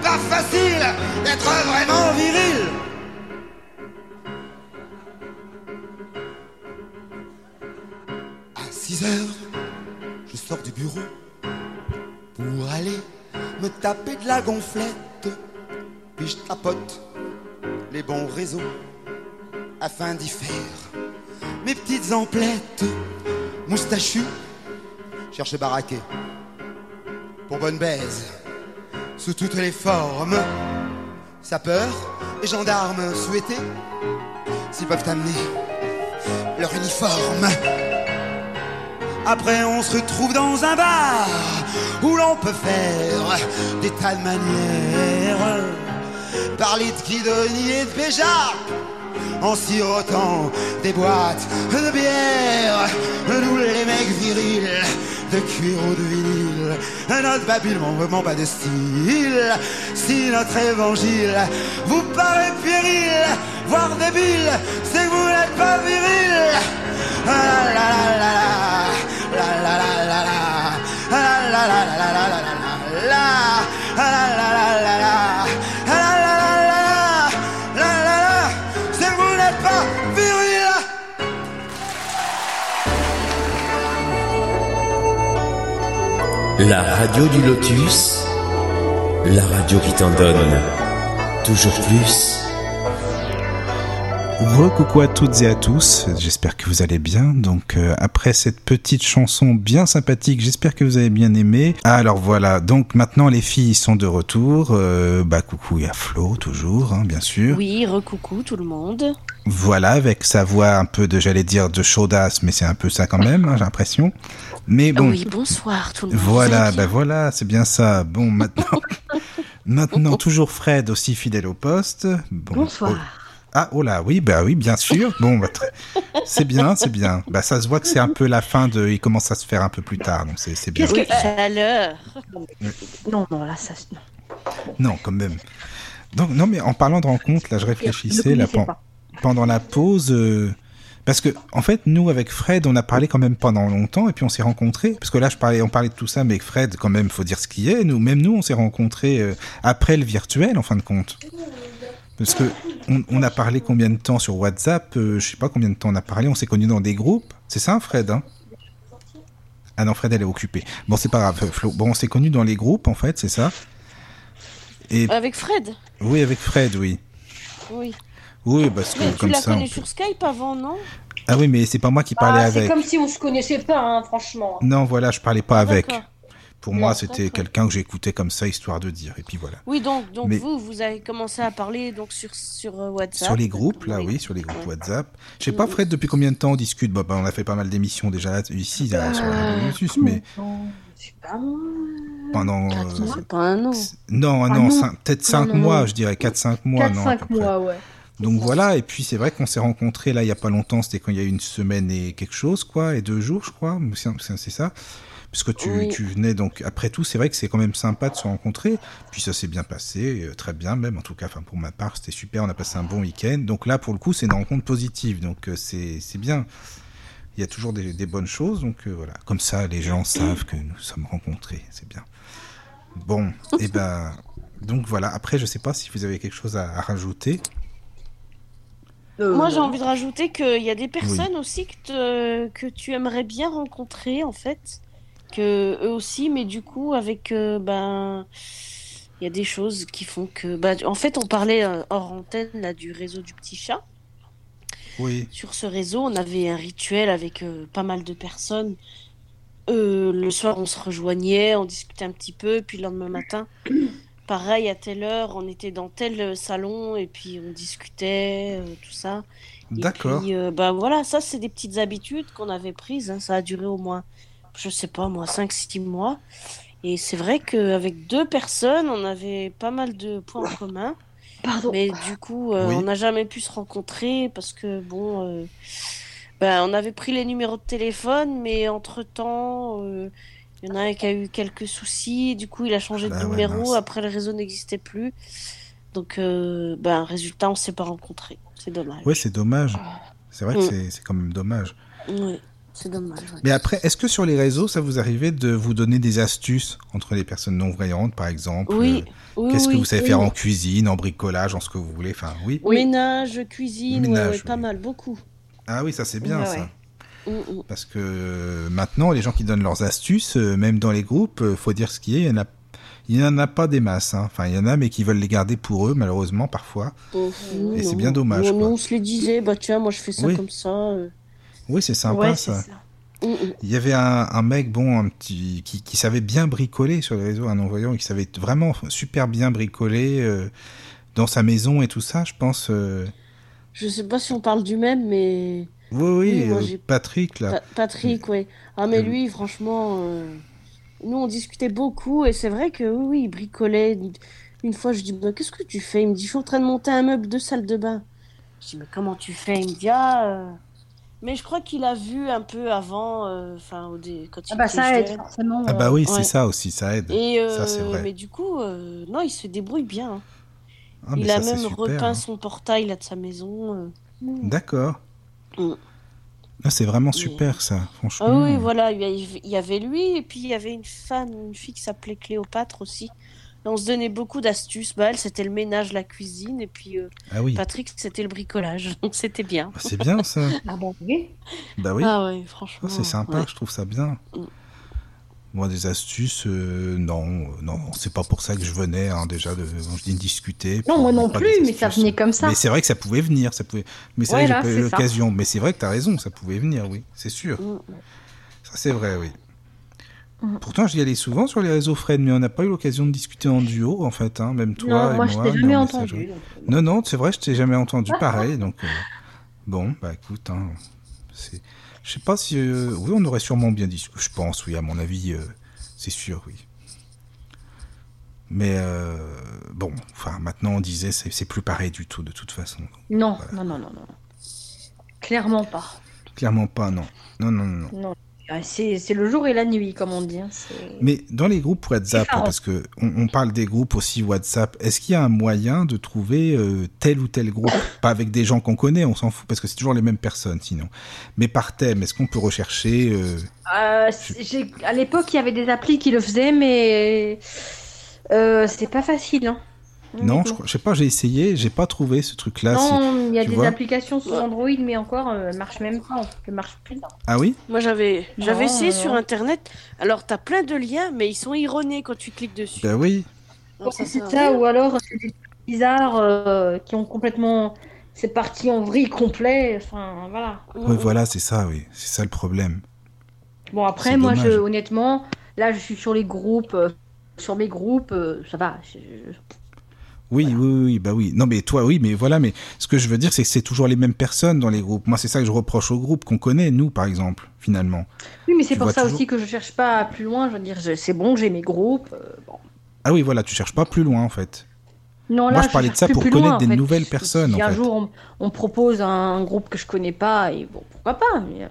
pas facile d'être vraiment viril. À 6 heures, je sors du bureau pour aller me taper de la gonflette. Puis je tapote les bons réseaux afin d'y faire mes petites emplettes. Moustachu, cherche baraqué pour bonne baise sous toutes les formes. Sapeur et gendarmes souhaités s'ils peuvent amener leur uniforme. Après, on se retrouve dans un bar où l'on peut faire des tas de manières. Parler de Guidoni et de Béjar en sirotant des boîtes de bière. Nous, les mecs virils, de cuir ou de vinyle, notre babule vraiment pas de style. Si notre évangile vous paraît péril, voire débile, c'est que vous n'êtes pas viril. Ah La radio du lotus, la radio qui t'en donne toujours plus. Recoucou à toutes et à tous, j'espère que vous allez bien. Donc euh, après cette petite chanson bien sympathique, j'espère que vous avez bien aimé. Alors voilà, donc maintenant les filles sont de retour. Euh, bah coucou, a Flo toujours, hein, bien sûr. Oui, recoucou tout le monde. Voilà, avec sa voix un peu de, j'allais dire, de chaudasse, mais c'est un peu ça quand même, hein, j'ai l'impression. Mais bon. Oui, bonsoir tout le monde. Voilà, bien voilà, c'est bien ça. Bon, maintenant, maintenant toujours Fred aussi fidèle au poste. Bon, Bonsoir. oh- Ah, oh là, oui, bah oui, bien sûr. Bon, bah, très- c'est bien, c'est bien. Bah, ça se voit que c'est un peu la fin de. Il commence à se faire un peu plus tard, donc c'est c'est bien. Qu'est-ce Oui, que- chaleur. Non, non, là, ça. Non. Non, quand même. Donc, non, mais en parlant de rencontre, là, je réfléchissais là, pen- pendant la pause. euh, Parce que, en fait, nous, avec Fred, on a parlé quand même pendant longtemps, et puis on s'est rencontrés. Parce que là, je parlais, on parlait de tout ça, mais Fred, quand même, faut dire ce qui est. Nous, même nous, on s'est rencontrés euh, après le virtuel, en fin de compte. Parce que on, on a parlé combien de temps sur WhatsApp euh, Je sais pas combien de temps on a parlé. On s'est connus dans des groupes. C'est ça, Fred hein? Ah non, Fred, elle est occupée. Bon, c'est pas grave, Flo. Bon, on s'est connus dans les groupes, en fait, c'est ça? Et Avec Fred? oui, avec Fred, oui. Oui. Oui, parce que tu comme l'as ça. on connu peut- sur Skype avant, non? Ah oui, mais c'est pas moi qui parlais Ah, c'est avec. comme si on se connaissait pas, hein, franchement. Non, voilà, je parlais pas avec. Pour moi, Non, c'était quelqu'un que j'écoutais comme ça, histoire de dire. Et puis voilà. Oui, donc, donc Mais- vous, vous avez commencé à parler donc sur, sur euh, WhatsApp. Sur les groupes, là, oui, sur les groupes Ouais. WhatsApp. Je sais pas. Fred, depuis combien de temps on discute? Bah, bah, On a fait pas mal d'émissions déjà ici, là, sur la mais Non, je sais pas pendant. Quatre euh, mois. Pas un an. Non, Ah non, non. peut-être 5 non, mois, non. je dirais 4-5 mois. non, à 4-5 peu près. mois, ouais. Donc voilà, et puis c'est vrai qu'on s'est rencontrés là il y a pas longtemps, c'était quand il y a une semaine et quelque chose, quoi, et deux jours, je crois, c'est ça. Puisque tu, Oui. tu venais, donc après tout, c'est vrai que c'est quand même sympa de se rencontrer. Puis ça s'est bien passé, euh, très bien même, en tout cas, enfin pour ma part, c'était super, on a passé un bon week-end. Donc là, pour le coup, c'est une rencontre positive, donc euh, c'est c'est bien. Il y a toujours des, des bonnes choses, donc euh, voilà. Comme ça, les gens savent que nous sommes rencontrés, c'est bien. Bon, et ben, donc voilà. Après, je sais pas si vous avez quelque chose à- à rajouter. Euh, Moi, j'ai envie de rajouter qu'il y a des personnes aussi que, te- que tu aimerais bien rencontrer, en fait. Que eux aussi, mais du coup, avec. euh, ben. Il y a des choses qui font que. Bah, en fait, on parlait euh, hors antenne là, du réseau du petit chat. Oui. Sur ce réseau, on avait un rituel avec euh, pas mal de personnes. Euh, le soir, on se rejoignait, on discutait un petit peu, puis le lendemain matin, pareil, à telle heure, on était dans tel salon, et puis on discutait, euh, tout ça. Et D'accord. puis, bah voilà, ça, c'est des petites habitudes qu'on avait prises. hein. Ça a duré au moins, je sais pas, moi, 5-6 mois. Et c'est vrai qu'avec deux personnes, on avait pas mal de points en commun. Pardon. Mais du coup, euh, Oui. on n'a jamais pu se rencontrer parce que, bon, euh, ben, on avait pris les numéros de téléphone, mais entre-temps, euh, il y en a un qui a eu quelques soucis. Du coup, il a changé Ah de ouais, numéro. Après, le réseau n'existait plus. Donc, euh, ben, résultat, on s'est pas rencontrés. C'est dommage. Ouais, c'est dommage. C'est vrai que Mm. c'est- c'est quand même dommage. Ouais, c'est dommage. ouais. Mais après, est-ce que sur les réseaux, ça vous arrivait de vous donner des astuces entre les personnes non-voyantes, par exemple Oui, Euh, oui, Qu'est-ce que vous savez oui. faire en cuisine, en bricolage, en ce que vous voulez Enfin, oui. Ménage, cuisine, ouais, Ménage, ouais, pas oui. mal, beaucoup. Ah oui, ça c'est bien Ouais, ça. ouais. Mm, mm. Parce que euh, maintenant, les gens qui donnent leurs astuces, euh, même dans les groupes, euh, faut dire ce qui est, il y en a, il y en a pas des masses. hein. Enfin, il y en a, mais qui veulent les garder pour eux, malheureusement, parfois. Oh, Et c'est non. bien dommage, Nous, quoi. nous, on se les disait, bah tiens, moi je fais ça Oui. comme ça. euh. Oui, c'est sympa Ouais, ça. ça. Il y avait un, un mec, bon, un petit, qui, qui savait bien bricoler sur les réseaux, un non-voyant, qui savait vraiment super bien bricoler euh, dans sa maison et tout ça, je pense. euh, Je sais pas si on parle du même, mais Oui, oui, Oui, moi, euh, Patrick, là. Pa- Patrick, ouais. Ah, mais Euh, lui, franchement, euh, nous, on discutait beaucoup, et c'est vrai que oui, oui, il bricolait. Une fois, je dis, bah, qu'est-ce que tu fais? Il me dit, je suis en train de monter un meuble de salle de bain. Je dis, mais comment tu fais? Il me dit, ah. Euh, Mais je crois qu'il a vu un peu avant, euh, enfin, quand il Ah bah était ça aide jeune. forcément. Ah bah euh, oui, ouais. c'est ça aussi, ça aide. Et Ça, c'est euh, vrai. mais du coup, euh, non, il se débrouille bien. hein. Ah, il a ça, même super, repeint hein. son portail là de sa maison. euh. D'accord. Mm. Ah, c'est vraiment Mais- super, ça, franchement. Ah oui, voilà, il y a- il y avait lui, et puis il y avait une femme, une fille qui s'appelait Cléopâtre aussi. Et on se donnait beaucoup d'astuces. Bah, elle, c'était le ménage, la cuisine, et puis euh, Ah oui, Patrick, c'était le bricolage. Donc c'était bien. Bah, c'est bien ça. Ah bon, oui. Bah oui, Ah ouais, franchement. Ah, c'est sympa, ouais. je trouve ça bien. Mm. Moi, des astuces, euh, non, non, c'est pas pour ça que je venais hein, déjà de, je dis de discuter. Non, moi non plus, mais ça venait comme ça. Mais c'est vrai que ça pouvait venir, ça pouvait. Mais c'est vrai que j'ai pas eu l'occasion. Mais c'est vrai que t'as raison, ça pouvait venir, oui, c'est sûr. Mm. Ça c'est vrai, oui. Mm. Pourtant, j'y allais souvent sur les réseaux Fred, mais on n'a pas eu l'occasion de discuter en duo, en fait, hein, même toi non, et moi moi. je t'ai mais jamais en entendu. donc, Non, non, c'est vrai, je t'ai jamais entendu pareil, donc euh, bon, bah écoute, hein, c'est, je sais pas si, euh, oui, on aurait sûrement bien discuté, je pense, oui, à mon avis, euh, c'est sûr, oui. Mais bon, enfin, maintenant on disait, c'est, c'est plus pareil du tout, de toute façon. Non, Voilà. non, non, non, non. Clairement pas. Clairement pas, non, non, non, non. non. C'est c'est le jour et la nuit, comme on dit. hein, c'est- Mais dans les groupes WhatsApp, parce que on, on parle des groupes aussi WhatsApp, est-ce qu'il y a un moyen de trouver euh, tel ou tel groupe? Pas avec des gens qu'on connaît, on s'en fout, parce que c'est toujours les mêmes personnes sinon. Mais par thème, est-ce qu'on peut rechercher euh, Euh, c'est- à l'époque, il y avait des applis qui le faisaient, mais c'était pas facile. Hein. Non, je, je sais pas, j'ai essayé, j'ai pas trouvé ce truc-là. Non, il y a des vois applications sur. Android, mais encore, euh, marchent même pas. Marchent plus. Ah oui? Moi, j'avais j'avais essayé non, sur. Internet. Alors, t'as plein de liens, mais ils sont erronés quand tu cliques dessus. Bah oui. Alors, ça c'est ça, ou alors c'est des trucs bizarres euh, qui ont complètement. C'est parti en vrille complet. Enfin, voilà. Oui, voilà, c'est ça, oui. C'est ça le problème. Bon, après, moi, je, honnêtement, là, je suis sur les groupes. euh, sur mes groupes, euh, ça va. je- je- Oui, oui, oui, oui, bah oui. Non, mais toi, oui, mais voilà, mais ce que je veux dire, c'est que c'est toujours les mêmes personnes dans les groupes. Moi, c'est ça que je reproche aux groupes qu'on connaît, nous, par exemple, finalement. Oui, mais c'est pour ça toujours- aussi que je cherche pas plus loin. Je veux dire, je- c'est bon, j'ai mes groupes. euh, bon. Ah oui, voilà, tu cherches pas plus loin, en fait. Non, Moi, là, je parlais de ça pour connaître loin, en des fait. nouvelles personnes, Si en un fait. jour on, on propose un groupe que je connais pas, et bon, pourquoi pas mais, euh,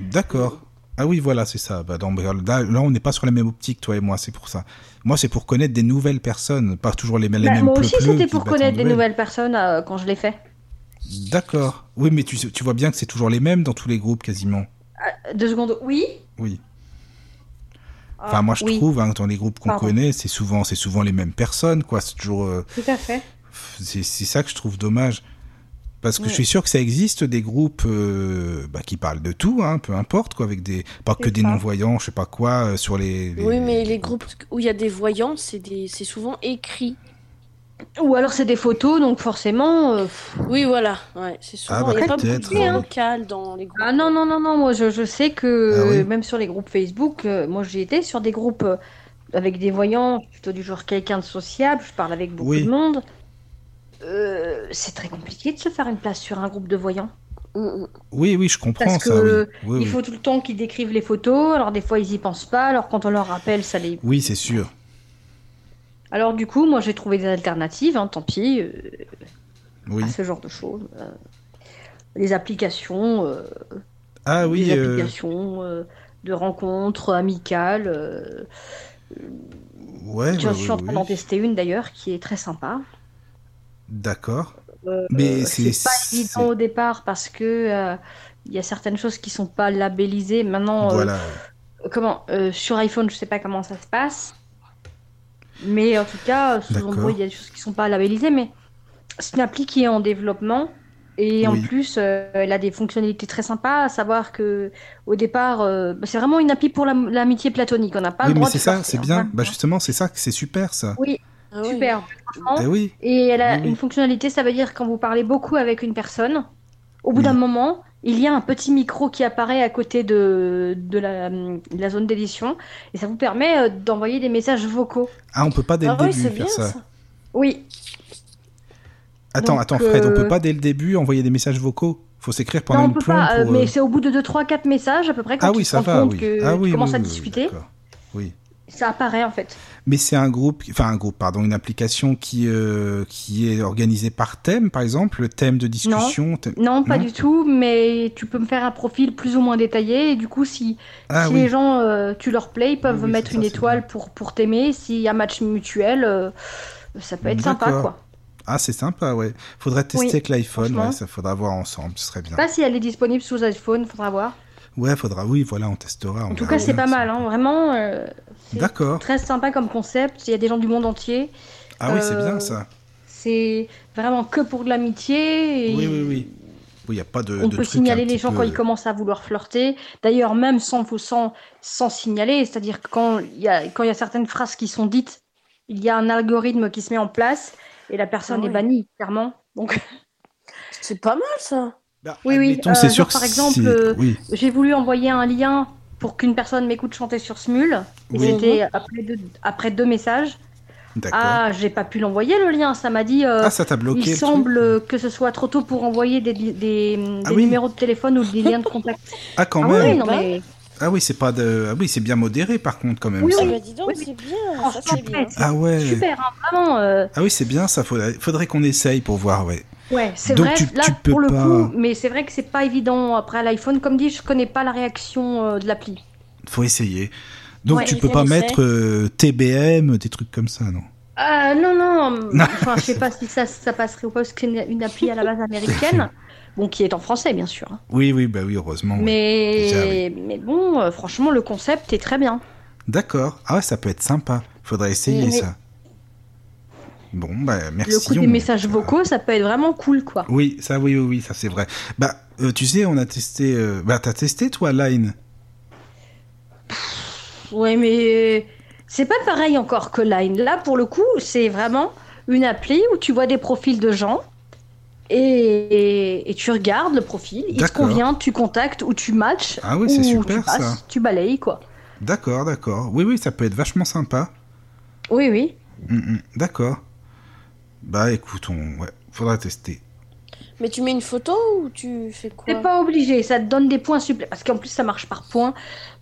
D'accord. Ah oui, voilà, c'est ça. Bah, dans- là, là, on n'est pas sur la même optique, toi et moi, c'est pour ça. Moi, c'est pour connaître des nouvelles personnes, pas toujours les, les bah, mêmes moi aussi, c'était pour connaître des nouvelles personnes euh, quand je l'ai fait. D'accord. Oui, mais tu, tu vois bien que c'est toujours les mêmes dans tous les groupes, quasiment. Euh, Deux secondes. Oui. Oui. Ah, Enfin, moi, je oui, trouve, hein, dans les groupes qu'on connaît, c'est souvent, c'est souvent les mêmes personnes, quoi. C'est toujours, euh, Tout à fait. c'est c'est ça que je trouve dommage. Parce que Ouais. je suis sûr que ça existe des groupes euh, bah, qui parlent de tout, hein, peu importe, quoi, avec des, pas que C'est des non-voyants, je sais pas quoi, euh, sur les, les- Oui, mais les groupes où il y a des voyants, c'est des... c'est souvent écrit. Ou alors c'est des photos, donc forcément. euh. Oui, voilà. Ouais, c'est souvent. Ah, bah, il n'y a pas beaucoup peut-être, de liens ouais. local dans les groupes. Ah non, non, non, non, moi je, je sais que Ah oui même sur les groupes Facebook, euh, moi j'ai été sur des groupes euh, avec des voyants, plutôt du genre quelqu'un de sociable, je parle avec beaucoup Oui. de monde. Euh, c'est très compliqué de se faire une place sur un groupe de voyants. Mm, mm. Oui, oui, je comprends Parce ça, que oui. Oui, Il oui. faut tout le temps qu'ils décrivent les photos, alors des fois ils y pensent pas, alors quand on leur rappelle, ça les. Oui, c'est sûr. Alors du coup, moi j'ai trouvé des alternatives, hein, tant pis, euh, Oui. à ce genre de choses. Euh, les applications, euh, Ah oui, euh, applications euh, de rencontres amicales. euh, ouais, je ouais, suis en train oui. d'en tester une d'ailleurs qui est très sympa. D'accord. Euh, Mais c'est- c'est pas c'est- évident au départ parce que euh, il y a certaines choses qui sont pas labellisées. Maintenant, euh, Voilà. comment sur iPhone, je sais pas comment ça se passe, mais en tout cas, sur D'accord. Android, il y a des choses qui sont pas labellisées, mais c'est une appli qui est en développement. Et en plus, euh, elle a des fonctionnalités très sympas, à savoir que au départ, euh, bah, c'est vraiment une appli pour l'am- l'amitié platonique. On n'a pas oui, le mais droit c'est de ça, c'est bien. Bah justement, c'est ça, c'est super ça. Oui, Ah oui. super. Eh oui. Et elle a Oui, oui. une fonctionnalité, ça veut dire quand vous parlez beaucoup avec une personne, au bout Oui. d'un moment, il y a un petit micro qui apparaît à côté de, de, la, de la zone d'édition et ça vous permet euh, d'envoyer des messages vocaux. Ah, on peut pas dès Ah le oui, début c'est faire bien ça. ça. Oui, Attends, Donc, attends, Fred, on euh, peut pas dès le début envoyer des messages vocaux? Faut s'écrire pendant non, on une peut plombe pas, euh, pour, mais euh, c'est au bout de 2, 3, 4 messages à peu près quand Ah tu oui, te ça rends va, compte oui. que Ah oui, tu commences oui, à discuter. Oui. Ça apparaît en fait. Mais c'est un groupe, enfin un groupe, pardon, une application qui euh, qui est organisée par thème, par exemple, le thème de discussion. thème- Non, pas Non du tout, mais tu peux me faire un profil plus ou moins détaillé et du coup, si, Ah si oui. les gens, euh, tu leur play, ils peuvent Oui, mettre une ça, étoile pour, pour t'aimer. S'il y a match mutuel, euh, ça peut être sympa quoi. Ah, c'est sympa, ouais. Faudrait tester Oui, avec l'iPhone, ouais, ça faudra voir ensemble, ce serait Je bien. sais pas si elle est disponible sous iPhone, faudra voir. Ouais, faudra, oui, voilà, on testera. on En tout cas, c'est pas mal, hein, vraiment. euh, D'accord. très sympa comme concept. Il y a des gens du monde entier. Ah oui, c'est Euh, bien ça. C'est vraiment que pour de l'amitié. et- Oui, oui, oui. il n'y a pas de. On de peut signaler les gens peu- quand ils commencent à vouloir flirter. D'ailleurs, même sans, sans, sans signaler, c'est-à-dire quand il y, a, quand il y a certaines phrases qui sont dites, il y a un algorithme qui se met en place et la personne Ah est oui. bannie, clairement. Donc, C'est pas mal ça. Bah, Oui, oui, euh, c'est sûr par exemple, si- euh, oui. j'ai voulu envoyer un lien pour qu'une personne m'écoute chanter sur Smule. Et Oui. c'était après deux, après deux messages. Ah, j'ai pas pu l'envoyer le lien. Ça m'a dit. euh, Ah, ça t'a bloqué. il le semble truc que ce soit trop tôt pour envoyer des, des, des Ah oui. numéros de téléphone ou des liens de contact. Ah, quand ah même. oui, non mais. Ah oui, c'est pas de. Ah oui, c'est bien modéré par contre quand même. Oui, ça. Ah oui. bah dis donc, Oui. c'est bien. Oh, ça. Ah ouais. Super, hein, vraiment. euh, Ah oui, c'est bien ça. Faudrait, faudrait qu'on essaye pour voir, ouais. Ouais, c'est vrai. tu- là, tu peux pour le pas- coup, mais c'est vrai que c'est pas évident après l'iPhone. Comme dit, je connais pas la réaction euh, de l'appli. Faut essayer. Donc Ouais, tu peux pas mettre euh, TBM, des trucs comme ça, non? Euh, non, non. Enfin, je sais pas si ça, ça passerait ou pas parce que c'est une, appli à la base américaine. Bon, qui est en français, bien sûr. hein. Oui, oui, bah oui, heureusement. Mais, Déjà, oui. mais bon, euh, franchement, le concept est très bien. D'accord. Ah ouais, ça peut être sympa. Faudrait essayer ça. Bon, bah merci. le coup des messages vocaux, ça peut être vraiment cool, quoi. Oui, ça, oui, oui, oui, ça c'est vrai. Bah, euh, tu sais, on a testé. euh, Bah, t'as testé toi Line? Ouais, mais c'est pas pareil encore que Line. Là, pour le coup, c'est vraiment une appli où tu vois des profils de gens et, et tu regardes le profil. Il te convient, tu contactes ou tu matches. Ah oui, c'est super, tu passes, ça. Tu balayes, quoi. D'accord, d'accord. Oui, oui, ça peut être vachement sympa. Oui, oui. Mm, mm, d'accord. Bah, écoute, on... ouais, faudra tester. Mais tu mets une photo ou tu fais quoi? T'es pas obligé, ça te donne des points supplémentaires. Parce qu'en plus, ça marche par points.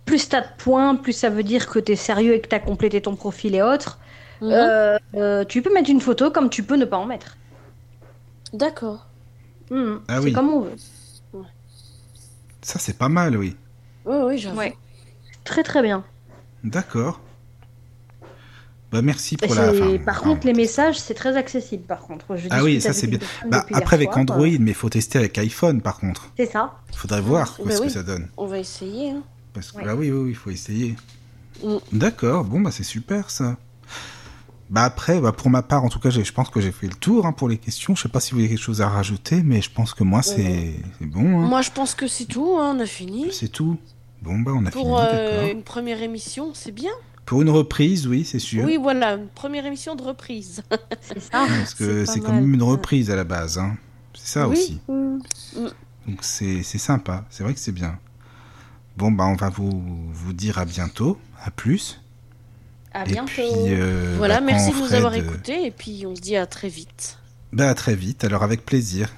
Plus t'as de points, plus ça veut dire que t'es sérieux et que t'as complété ton profil et autres. Mhm. Euh, euh, tu peux mettre une photo comme tu peux ne pas en mettre. D'accord. Mhm, Ah c'est oui. comme on veut. Ça, c'est pas mal, oui. Oui, oui, j'avoue. Ouais. Très très bien. D'accord. Bah, merci Et pour la. enfin, par contre, les messages, c'est très accessible. Par contre, Je Ah oui, ça c'est bien. Bah, après avec soir, Android, mais faut tester avec iPhone par contre. C'est ça. Faudrait voir Bah ce que ça donne. On va essayer. Hein. Parce que Ouais. bah oui, oui, oui, il faut essayer. Mm. D'accord, bon bah c'est super ça. Bah après, bah pour ma part, en tout cas, je pense que j'ai fait le tour hein, pour les questions. Je sais pas si vous avez quelque chose à rajouter, mais je pense que moi c'est bon. hein. Moi, je pense que c'est tout. hein, On a fini. C'est tout. Bon bah on a fini, Pour euh, une première émission, c'est bien. Pour une reprise, oui, c'est sûr. Oui, voilà, une première émission de reprise. C'est ça. Parce que c'est quand même une reprise à la base. Hein. C'est ça oui. aussi. mm. Donc c'est c'est sympa, c'est vrai que c'est bien. Bon, bah on va vous, vous dire à bientôt, à plus. À Et bientôt. puis, euh, Voilà, bah, merci de nous avoir euh, écoutés et puis on se dit à très vite. Bah à très vite, alors avec plaisir.